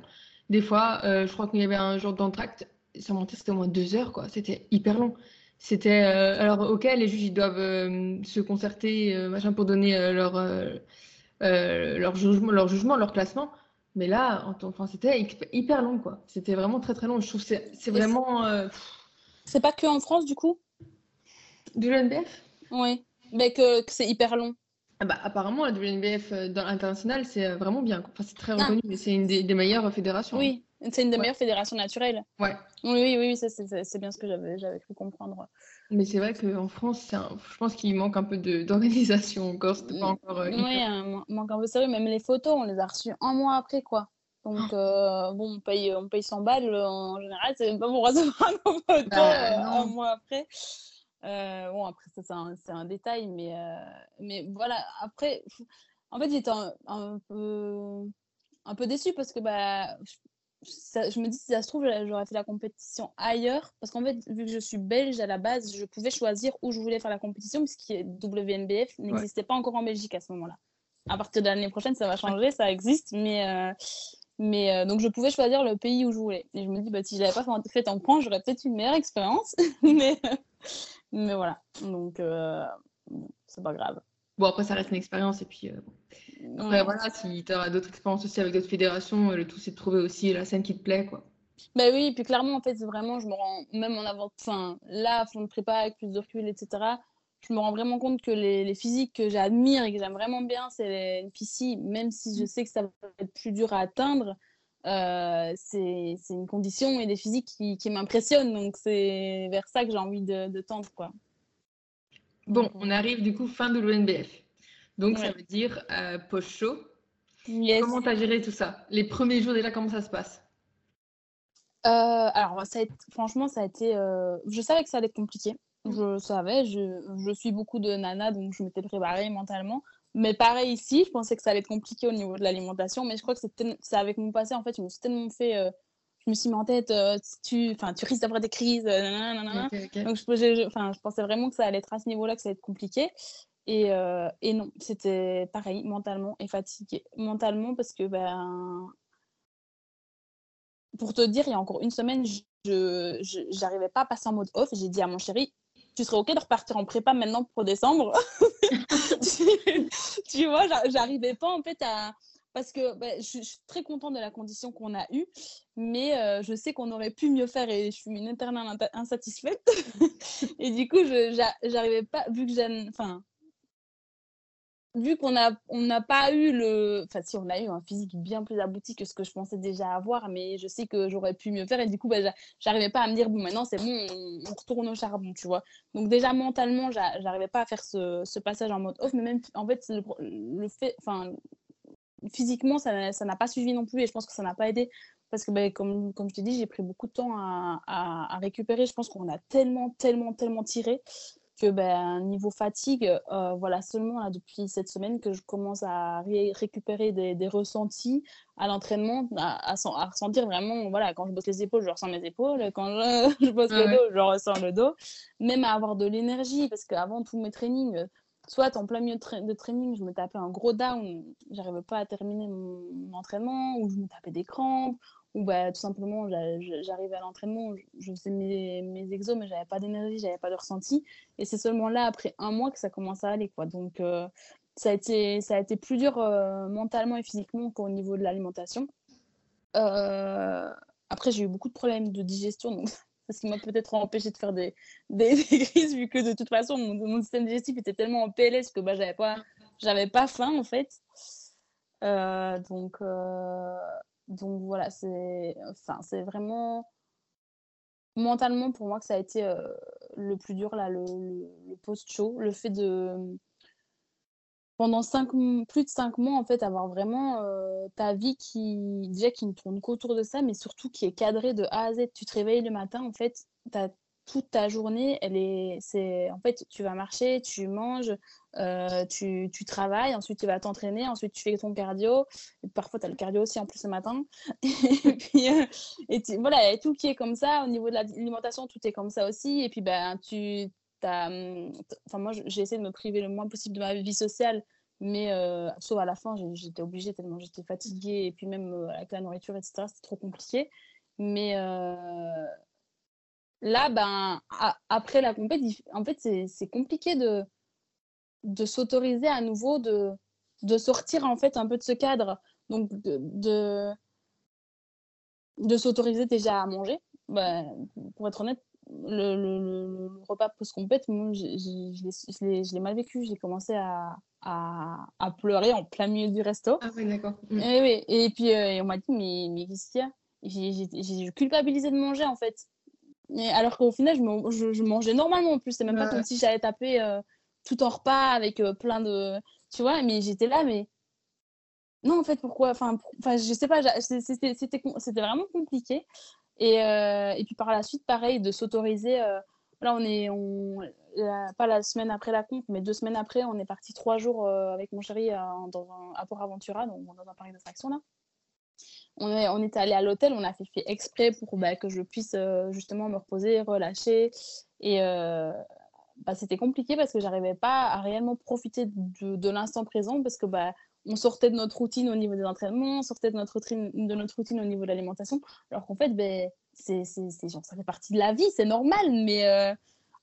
Des fois, je crois qu'il y avait un jour d'entracte, ça montait, c'était au moins deux heures, quoi. C'était hyper long. C'était euh, alors ok, les juges ils doivent euh, se concerter euh, machin pour donner leur leur jugement, leur jugement, leur classement. Mais là, enfin, c'était hyper long, quoi. C'était vraiment très très long. Je trouve que c'est vraiment. C'est pas que en France, du coup? De l'NBF. Oui, mais que, que c'est hyper long. Ah bah, apparemment, la WNBF dans l'international, c'est vraiment bien. Enfin, c'est très reconnu, mais c'est une des, des, meilleures fédérations. Oui, c'est une des meilleures fédérations naturelles. Ouais. Oui, oui, oui, c'est bien ce que j'avais cru comprendre. Mais c'est vrai qu'en France, je pense qu'il manque un peu d'organisation encore. Pas encore euh, oui, il manque un peu sérieux. Même les photos, on les a reçues un mois après, quoi. Donc, oh. euh, bon, on paye, on paye 100 balles en général, c'est pas pour recevoir nos photos bah, euh, un mois après. Bon, après, ça, c'est un, un, détail, mais, mais voilà. Après, en fait, j'étais un, un, peu, un peu déçue parce que bah, je me dis, si ça se trouve, j'aurais fait la compétition ailleurs. Parce qu'en fait, vu que je suis belge à la base, je pouvais choisir où je voulais faire la compétition, puisque WNBF n'existait pas encore en Belgique à ce moment-là. À partir de l'année prochaine, ça va changer, ça existe. Mais, euh, mais euh, donc, je pouvais choisir le pays où je voulais. Et je me dis, bah, si je n'avais pas fait en France, j'aurais peut-être une meilleure expérience. mais, mais voilà. Donc, euh, c'est pas grave. Bon, après, ça reste une expérience. Et puis, après, voilà, si tu as d'autres expériences aussi avec d'autres fédérations, le tout, c'est de trouver aussi la scène qui te plaît, quoi. Bah oui, et puis clairement, en fait, vraiment, je me rends, même en avant, enfin, là, fond de prépa, avec plus de recul, etc., je me rends vraiment compte que les, les physiques que j'admire et que j'aime vraiment bien, c'est les NPC, même si je sais que ça va être plus dur à atteindre, euh, c'est une condition et des physiques qui, qui m'impressionnent, donc c'est vers ça que j'ai envie de, de, tendre, quoi. Bon, on arrive du coup fin de l'ONBF. Donc, ça veut dire euh, post-show. Comment tu as géré tout ça? Les premiers jours, déjà, comment ça se passe? Euh, Alors, ça franchement, ça a été. Euh, je savais que ça allait être compliqué. Mm. Je savais. Je, je suis beaucoup de nana, donc je m'étais préparée mentalement. Mais pareil ici, je pensais que ça allait être compliqué au niveau de l'alimentation. Mais je crois que c'est avec mon passé, en fait, je me suis tellement fait. Euh, je me suis mis en tête, tu, tu risques d'avoir des crises. Donc, je, je pensais vraiment que ça allait être à ce niveau-là, que ça allait être compliqué. Et, euh, et non, c'était pareil, mentalement et fatigué. Mentalement, parce que, ben, pour te dire, il y a encore une semaine, je n'arrivais pas à passer en mode off. J'ai dit à mon chéri, tu serais OK de repartir en prépa maintenant pour décembre? Tu, tu, vois, j'arrivais pas en fait à. Parce que ben, je, suis très contente de la condition qu'on a eue, mais euh, je sais qu'on aurait pu mieux faire et je suis une éternelle insatisfaite. et du coup, je j'arrivais pas, vu que j'aime. Enfin, vu qu'on n'a on n'a pas eu le. Enfin, si, on a eu un physique bien plus abouti que ce que je pensais déjà avoir, mais je sais que j'aurais pu mieux faire. Et du coup, bah, j'arrivais pas à me dire, bon, maintenant, c'est bon, on, retourne au charbon, tu vois. Donc, déjà, mentalement, j'arrivais pas à faire ce, passage en mode off, mais même, en fait, le, fait. Enfin, physiquement, ça n'a pas suivi non plus, et je pense que ça n'a pas aidé. Parce que, bah, comme, comme je t'ai dit, j'ai pris beaucoup de temps à récupérer. Je pense qu'on a tellement, tellement, tellement tiré que ben, niveau fatigue, euh, voilà seulement là, depuis cette semaine que je commence à récupérer des, des, ressentis à l'entraînement, à, à, ressentir vraiment, voilà, quand je bosse les épaules, je ressens mes épaules, quand je, je bosse le dos, je ressens le dos, même à avoir de l'énergie, parce qu'avant tous mes trainings, soit en plein milieu de, de, training, je me tapais un gros down, j'arrivais pas à terminer mon, mon, entraînement, ou je me tapais des crampes, ou bah, tout simplement, j'arrivais à l'entraînement, je faisais mes, mes exos, mais j'avais pas d'énergie, j'avais pas de ressenti. Et c'est seulement là, après un mois, que ça commence à aller. Quoi. Donc, euh, ça, a été, ça a été plus dur euh, mentalement et physiquement qu'au niveau de l'alimentation. Euh, après, j'ai eu beaucoup de problèmes de digestion, donc ce qui m'a peut-être empêché de faire des, des, crises, vu que de toute façon, mon, mon, système digestif était tellement en PLS que bah, j'avais pas, pas faim, en fait. donc, donc voilà, c'est enfin, vraiment mentalement pour moi que ça a été euh, le plus dur, le, post-show. Le fait de, pendant plus de cinq mois, en fait, avoir vraiment euh, ta vie qui, déjà, qui ne tourne qu'autour de ça, mais surtout qui est cadrée de A à Z. Tu te réveilles le matin, en fait, tu as toute ta journée, elle est, c'est, en fait, tu vas marcher, tu manges, euh, tu, tu, travailles, ensuite tu vas t'entraîner, ensuite tu fais ton cardio, et parfois tu as le cardio aussi en plus le matin. et puis, euh, et voilà, a tout qui est comme ça. Au niveau de l'alimentation, tout est comme ça aussi. Et puis, ben, tu, as, hum, enfin, moi, j'ai essayé de me priver le moins possible de ma vie sociale, mais euh, sauf à la fin, j'étais obligée tellement j'étais fatiguée, et puis même avec la nourriture, etc., c'était trop compliqué. Mais Là, ben, après la compétition, en fait, c'est compliqué de, de s'autoriser à nouveau de, de sortir en fait un peu de ce cadre. Donc, de, de, s'autoriser déjà à manger. Ben, pour être honnête, le, le, repas post-compète, je l'ai mal vécu. J'ai commencé à, à, à, pleurer en plein milieu du resto. Ah oui, d'accord. Mm. Et, et, puis, euh, on m'a dit, mais, mais qu'est-ce qu'il y a? J'ai culpabilisé de manger, en fait alors qu'au final, je, je, mangeais normalement en plus. C'est même pas comme si j'avais tapé euh, tout en repas avec euh, plein de. Tu vois, mais j'étais là, mais. Non, en fait, pourquoi Enfin, enfin je sais pas, c'était vraiment compliqué. Et, euh, et, puis par la suite, pareil, de s'autoriser là, on est, on, pas la semaine après la compte, mais deux semaines après, on est parti trois jours avec mon chéri à, dans un, à Port Aventura, donc dans un parc d'attractions là. On est, on est allé à l'hôtel, on a fait, exprès pour bah, que je puisse justement me reposer, relâcher. Et bah, c'était compliqué parce que j'arrivais pas à réellement profiter de, de l'instant présent parce que bah, on sortait de notre routine au niveau des entraînements, on sortait de notre routine, de notre routine au niveau de l'alimentation, alors qu'en fait, ben, c'est, genre, ça fait partie de la vie, c'est normal, mais euh,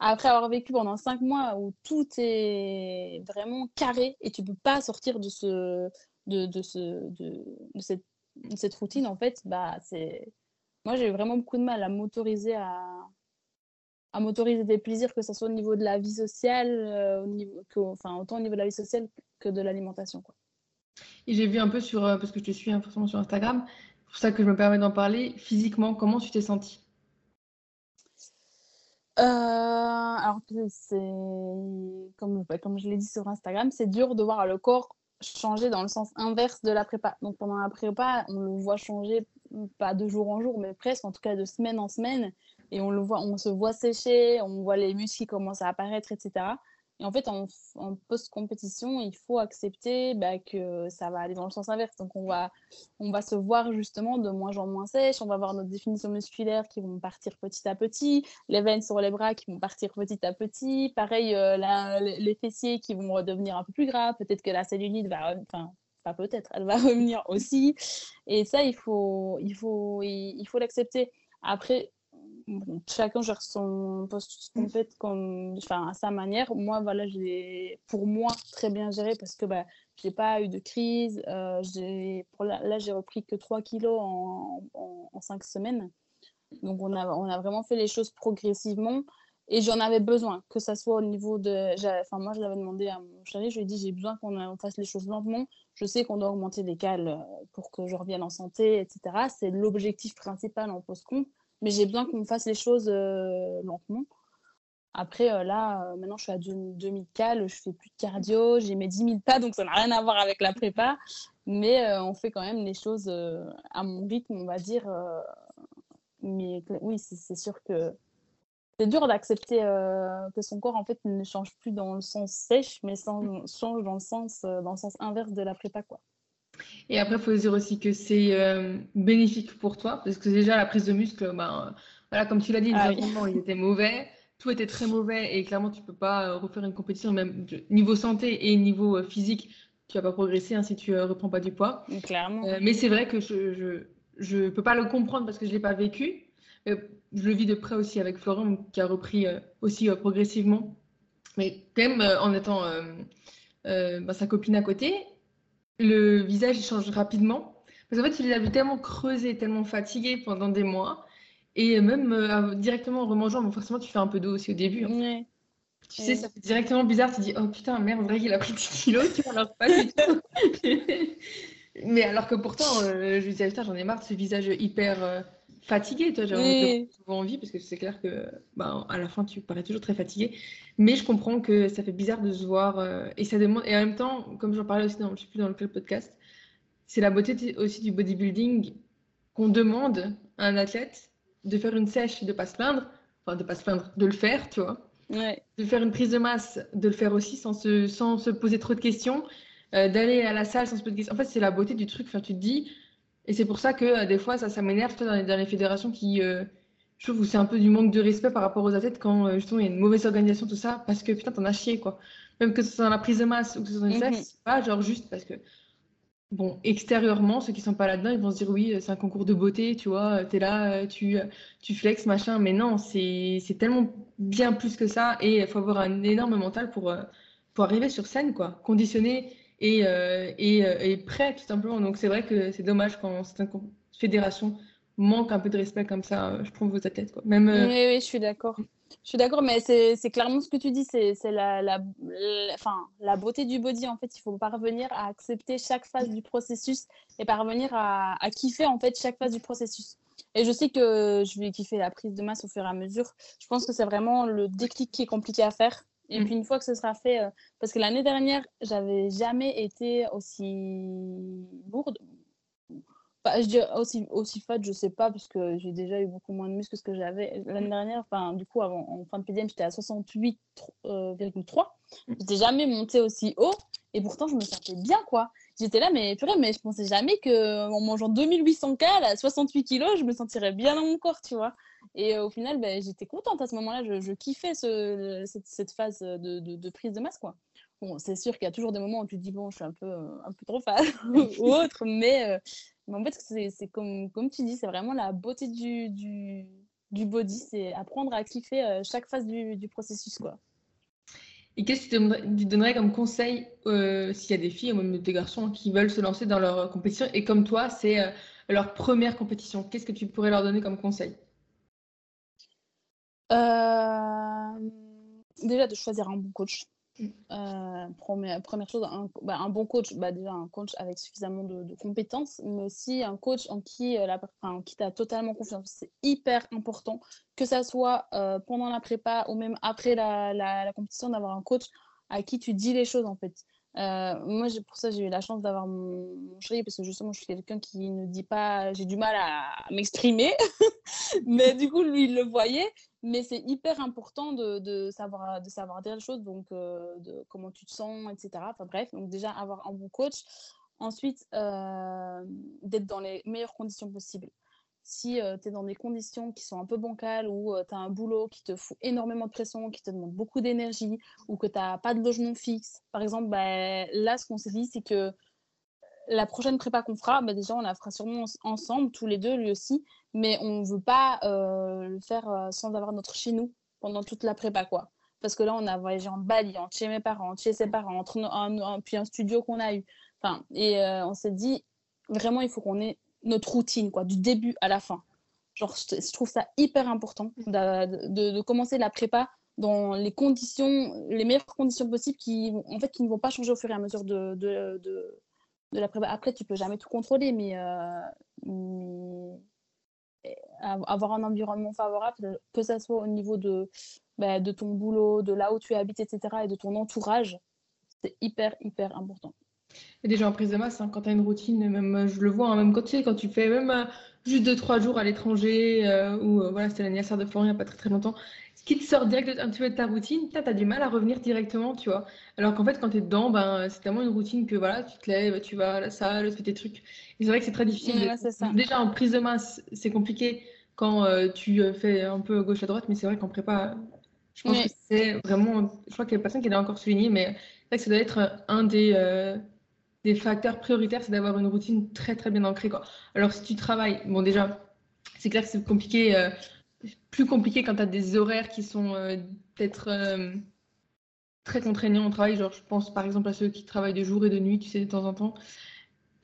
après avoir vécu pendant cinq mois où tout est vraiment carré et tu peux pas sortir de, ce, de, de, ce, de, cette, cette, routine, en fait, bah, c'est... moi j'ai vraiment beaucoup de mal à m'autoriser à, à m'autoriser des plaisirs, que ce soit au niveau de la vie sociale, euh, au niveau, que, enfin, autant au niveau de la vie sociale que de l'alimentation. Quoi. Et j'ai vu un peu sur, euh, parce que je te suis hein, forcément sur Instagram, c'est pour ça que je me permets d'en parler, physiquement, comment tu t'es sentie? Euh, alors, c'est comme, bah, comme je l'ai dit sur Instagram, c'est dur de voir le corps changer dans le sens inverse de la prépa. Donc, pendant la prépa, on le voit changer pas de jour en jour, mais presque, en tout cas de semaine en semaine. Et on, le voit, on se voit sécher, on voit les muscles qui commencent à apparaître, etc. En fait, en, post-compétition, il faut accepter bah, que ça va aller dans le sens inverse. Donc, on va, on va se voir justement de moins en moins sèche. On va avoir nos définitions musculaires qui vont partir petit à petit. Les veines sur les bras qui vont partir petit à petit. Pareil, euh, les fessiers qui vont redevenir un peu plus gras. Peut-être que la cellulite va... Enfin, pas peut-être, elle va revenir aussi. Et ça, il faut il faut, il faut l'accepter. Après, chacun gère son poste compète comme, enfin, à sa manière. Moi, voilà, j'ai pour moi très bien géré parce que bah, j'ai pas eu de crise. Euh, pour là, j'ai repris que 3 kilos en, en, 5 semaines. Donc, on a, on a vraiment fait les choses progressivement. Et j'en avais besoin, que ça soit au niveau de. Enfin, moi, je l'avais demandé à mon chéri, je lui ai dit j'ai besoin qu'on fasse les choses lentement. Je sais qu'on doit augmenter les cales euh, pour que je revienne en santé, etc. C'est l'objectif principal en post-compte mais j'ai besoin qu'on fasse les choses euh, lentement. Après, euh, là, euh, maintenant, je suis à 2000 cales, je fais plus de cardio, j'ai mes 10 000 pas, donc ça n'a rien à voir avec la prépa. Mais on fait quand même les choses à mon rythme, on va dire. mais oui, c'est sûr que c'est dur d'accepter que son corps, en fait, ne change plus dans le sens sèche, mais change dans le sens, dans le sens inverse de la prépa, quoi. Et après, il faut dire aussi que c'est euh, bénéfique pour toi, parce que déjà, la prise de muscle, ben, voilà, comme tu l'as dit, ah, il était mauvais, tout était très mauvais, et clairement, tu ne peux pas euh, refaire une compétition, même niveau santé et niveau euh, physique, tu ne vas pas progresser hein, si tu ne reprends pas du poids. Clairement. mais c'est vrai que je ne peux pas le comprendre parce que je ne l'ai pas vécu. je le vis de près aussi avec Florent, qui a repris aussi progressivement, mais quand même en étant ben, sa copine à côté le visage change rapidement. Parce qu'en fait, il a vu tellement creusé, tellement fatigué pendant des mois. Et même euh, directement en remangeant, forcément, tu fais un peu d'eau aussi au début. Hein. Tu sais, ça fait directement bizarre. Tu dis, oh putain, merde, on dirait qu'il a pris 10 kilos. Tu vois, alors pas du tout. Mais alors que pourtant, euh, je me disais, putain, j'en ai marre de ce visage hyper euh, fatigué. Toi, j'avais souvent envie parce que c'est clair que bah, à la fin, tu parais toujours très fatigué. Mais je comprends que ça fait bizarre de se voir euh, et ça demande. Et en même temps, comme j'en parlais aussi dans, je sais plus dans lequel podcast, c'est la beauté aussi du bodybuilding qu'on demande à un athlète de faire une sèche, de pas se plaindre, enfin de pas se plaindre, de le faire, tu vois. De faire une prise de masse, de le faire aussi sans se, sans se poser trop de questions, euh, d'aller à la salle sans se poser de questions. En fait, c'est la beauté du truc. Enfin, tu te dis, et c'est pour ça que euh, des fois, ça, ça m'énerve dans les, dans les fédérations qui, euh, je trouve, que c'est un peu du manque de respect par rapport aux athlètes quand euh, justement il y a une mauvaise organisation, tout ça, parce que putain, t'en as chié, quoi. Même que ce soit dans la prise de masse ou que ce soit dans une mm c'est pas genre juste parce que, bon, extérieurement, ceux qui sont pas là-dedans, ils vont se dire oui, c'est un concours de beauté, tu vois, t'es là, tu, tu flexes, machin, mais non, c'est tellement bien plus que ça et il faut avoir un énorme mental pour, pour arriver sur scène, quoi. Conditionner et, euh, euh, prêt, tout simplement. Donc, c'est vrai que c'est dommage quand certaines fédérations manquent un peu de respect comme ça, euh, je trouve, vos têtes. Quoi. Même, oui, oui, je suis d'accord. Je suis d'accord, mais c'est clairement ce que tu dis, c'est la beauté du body. En fait, il faut parvenir à accepter chaque phase du processus et parvenir à, à, kiffer en fait chaque phase du processus. Et je sais que je vais kiffer la prise de masse au fur et à mesure. Je pense que c'est vraiment le déclic qui est compliqué à faire. Et mm. puis une fois que ce sera fait, euh, parce que l'année dernière, j'avais jamais été aussi lourde. Bah, je dirais aussi, aussi fat, je sais pas, parce que j'ai déjà eu beaucoup moins de muscles que ce que j'avais l'année dernière. Enfin, du coup, avant, en fin de PDM, j'étais à 68,3. Euh, j'étais jamais montée aussi haut, et pourtant, je me sentais bien, quoi. J'étais là, mais purée, mais je pensais jamais qu'en mangeant 2800 cal à 68 kilos, je me sentirais bien dans mon corps, tu vois. Et euh, au final, ben, j'étais contente à ce moment-là. Je, kiffais ce, cette, phase de, prise de masse, quoi. Bon, c'est sûr qu'il y a toujours des moments où tu te dis, bon, je suis un peu, euh, un peu trop fan ou autre, mais, euh, mais en fait, c'est comme, tu dis, c'est vraiment la beauté du, du, body, c'est apprendre à kiffer euh, chaque phase du, processus, quoi. Et qu'est-ce que tu donnerais comme conseil s'il y a des filles ou même des garçons qui veulent se lancer dans leur compétition? Et comme toi, c'est leur première compétition Qu'est-ce que tu pourrais leur donner comme conseil? Déjà de choisir un bon coach. Euh, première, première, chose, un, bah, un, bon coach, bah, déjà un coach avec suffisamment de, de compétences, mais aussi un coach en qui, euh, la, enfin, qui tu as totalement confiance. C'est hyper important, que ça soit euh, pendant la prépa ou même après la, la, la compétition, d'avoir un coach à qui tu dis les choses en fait. Euh, moi, pour ça, j'ai eu la chance d'avoir mon, mon, chéri parce que justement, je suis quelqu'un qui ne dit pas, j'ai du mal à, m'exprimer, mais du coup, lui, il le voyait. Mais c'est hyper important de, de, savoir, de savoir dire les choses, donc euh, comment tu te sens, etc. Enfin bref, donc déjà avoir un bon coach. Ensuite, euh, d'être dans les meilleures conditions possibles si euh, tu es dans des conditions qui sont un peu bancales ou euh, tu as un boulot qui te fout énormément de pression, qui te demande beaucoup d'énergie ou que tu n'as pas de logement fixe, par exemple, bah, là, ce qu'on s'est dit, c'est que la prochaine prépa qu'on fera, bah, déjà, on la fera sûrement ensemble, tous les deux, lui aussi, mais on ne veut pas euh, le faire euh, sans avoir notre chez nous pendant toute la prépa, quoi. Parce que là, on a voyagé en Bali, en chez mes parents, chez ses parents, entre puis un studio qu'on a eu. Enfin, et euh, on s'est dit, vraiment, il faut qu'on ait notre routine, quoi, du début à la fin. Genre, je, trouve ça hyper important de, de, commencer la prépa dans les conditions, les meilleures conditions possibles qui, en fait, qui ne vont pas changer au fur et à mesure de, de, de, la prépa. Après, tu peux jamais tout contrôler, mais avoir un environnement favorable, que ce soit au niveau de, bah, de ton boulot, de là où tu habites, etc., et de ton entourage, c'est hyper, hyper important. Et déjà en prise de masse, hein, quand tu as une routine, même je le vois, hein, même quand tu, quand tu fais même juste 2-3 jours à l'étranger, euh, ou euh, voilà, c'était l'anniversaire de Florian il n'y a pas très très longtemps, ce qui te sort direct un petit peu de ta routine, tu as du mal à revenir directement, tu vois. Alors qu'en fait, quand tu es dedans, ben, c'est tellement une routine que voilà, tu te lèves, tu vas à la salle, tu fais tes trucs. Et c'est vrai que c'est très difficile. De... Déjà en prise de masse, c'est compliqué quand euh, tu fais un peu gauche à droite, mais c'est vrai qu'en prépa, je pense que c'est vraiment. Je crois qu'il y a personne qui l'a encore souligné, mais c'est vrai que ça doit être un des. Euh, des facteurs prioritaires, c'est d'avoir une routine très très bien ancrée. Quoi. Alors si tu travailles, bon déjà, c'est clair que c'est compliqué, euh, plus compliqué quand tu as des horaires qui sont euh, peut-être euh, très contraignants au travail. Genre je pense par exemple à ceux qui travaillent de jour et de nuit, tu sais, de temps en temps.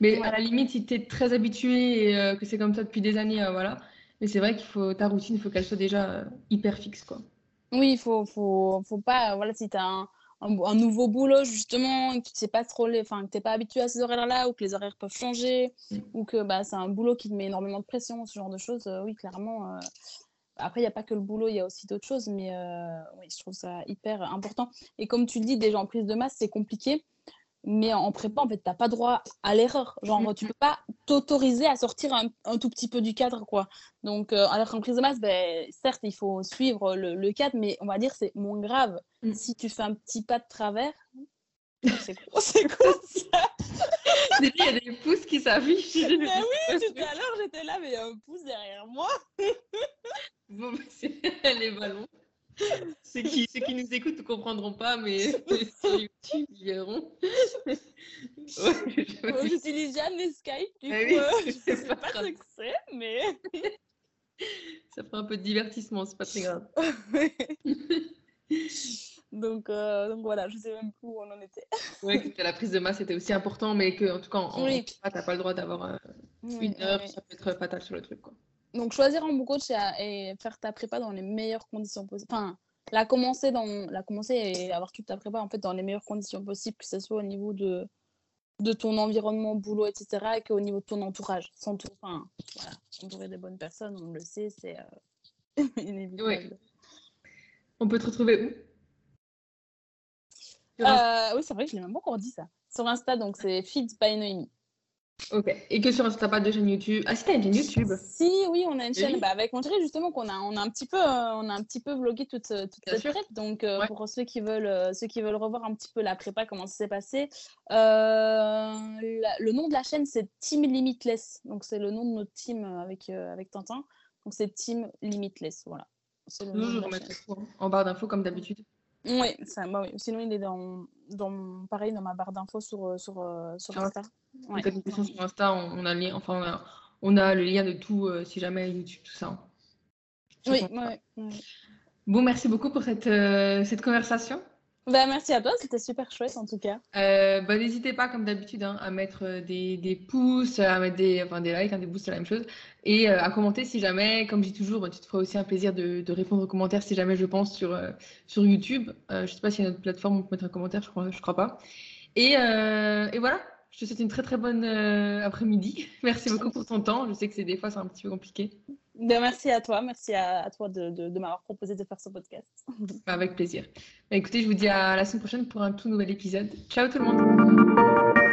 Mais ouais. à la limite, si tu es très habitué et que c'est comme ça depuis des années, voilà. Mais c'est vrai qu'il faut ta routine, il faut qu'elle soit déjà hyper fixe. Quoi. Oui, il faut, faut, faut pas, voilà, si tu as un un, un, nouveau boulot justement que tu sais pas trop les enfin que t'es pas habitué à ces horaires là ou que les horaires peuvent changer mmh. ou que bah c'est un boulot qui te met énormément de pression ce genre de choses euh, oui clairement euh... après il n'y a pas que le boulot il y a aussi d'autres choses mais euh... oui je trouve ça hyper important. Et comme tu le dis déjà en prise de masse c'est compliqué mais en prépa, en fait, tu n'as pas droit à l'erreur. Genre, mmh. tu peux pas t'autoriser à sortir un, un, tout petit peu du cadre, quoi. Donc, euh, alors qu'en prise de masse, ben, certes, il faut suivre le, le cadre, mais on va dire c'est moins grave. Mmh. Si tu fais un petit pas de travers, c'est quoi, quoi ça? Il y a des pouces qui s'affichent. Mais oui, tout à l'heure, j'étais là, mais il y a un pouce derrière moi. bon, c'est les ballons. Ceux, qui, ceux qui nous écoutent ne comprendront pas, mais sur YouTube, ils verront. ouais, J'utilise jamais Skype, du ah coup, oui, euh, je ne sais pas, pas ce que c'est, mais... Ça fera un peu de divertissement, c'est pas très grave. donc, euh, donc voilà, je sais même plus où on en était. oui, que la prise de masse était aussi important, mais que en tout cas, en, oui. tu n'as pas le droit d'avoir euh, oui, une heure, ça peut être fatal sur le truc. Quoi. Donc, choisir un bon coach et, faire ta prépa dans les meilleures conditions possibles. Enfin, la commencer, dans, la commencer et avoir toute ta prépa en fait, dans les meilleures conditions possibles, que ce soit au niveau de, de ton environnement, boulot, etc., et qu'au niveau de ton entourage. Sans tout, enfin, voilà, entourer des bonnes personnes, on le sait, c'est euh, inévitable. Oui. On peut te retrouver où? Euh, Oui, c'est vrai, je l'ai même pas encore dit ça. Sur Insta, donc c'est Feeds by Noémie. Ok. Et que sur t'as pas de chaîne YouTube? Ah si t'as une chaîne YouTube. Si oui on a une chaîne. Bah, avec mon chéri justement qu'on a on a un petit peu euh, on a un petit peu vlogué toute, euh, toute cette prep. Donc euh, pour ceux qui veulent ceux qui veulent revoir un petit peu la prépa comment ça s'est passé. le nom de la chaîne c'est Team Limitless. Donc c'est le nom de notre team avec avec Tintin. Donc c'est Team Limitless voilà. Nous je remettrai en barre d'infos comme d'habitude. Oui, ça, bah oui, sinon il est dans, dans pareil dans ma barre d'infos sur sur sur Insta. Ouais. sur Insta, on, a le enfin, on a, le lien de tout, euh, si jamais YouTube, tout ça. Oui, ouais, Bon, merci beaucoup pour cette, euh, cette conversation. Bah, merci à toi, c'était super chouette en tout cas. Euh, bah, N'hésitez pas, comme d'habitude, hein, à mettre des, des, pouces, à mettre des, enfin, des likes, hein, des boosts, c'est la même chose, et à commenter si jamais, comme je dis toujours, bah, tu te feras aussi un plaisir de, de, répondre aux commentaires si jamais je pense sur, sur YouTube. je ne sais pas s'il y a une autre plateforme où on peut mettre un commentaire, je crois, je crois pas. Et, et voilà, je te souhaite une très très bonne euh, après-midi. Merci beaucoup pour ton temps. Je sais que c'est des fois c'est un petit peu compliqué. Ben, merci à toi, merci à, toi de, de, m'avoir proposé de faire ce podcast. Avec plaisir. Bah, écoutez, je vous dis à la semaine prochaine pour un tout nouvel épisode. Ciao tout le monde.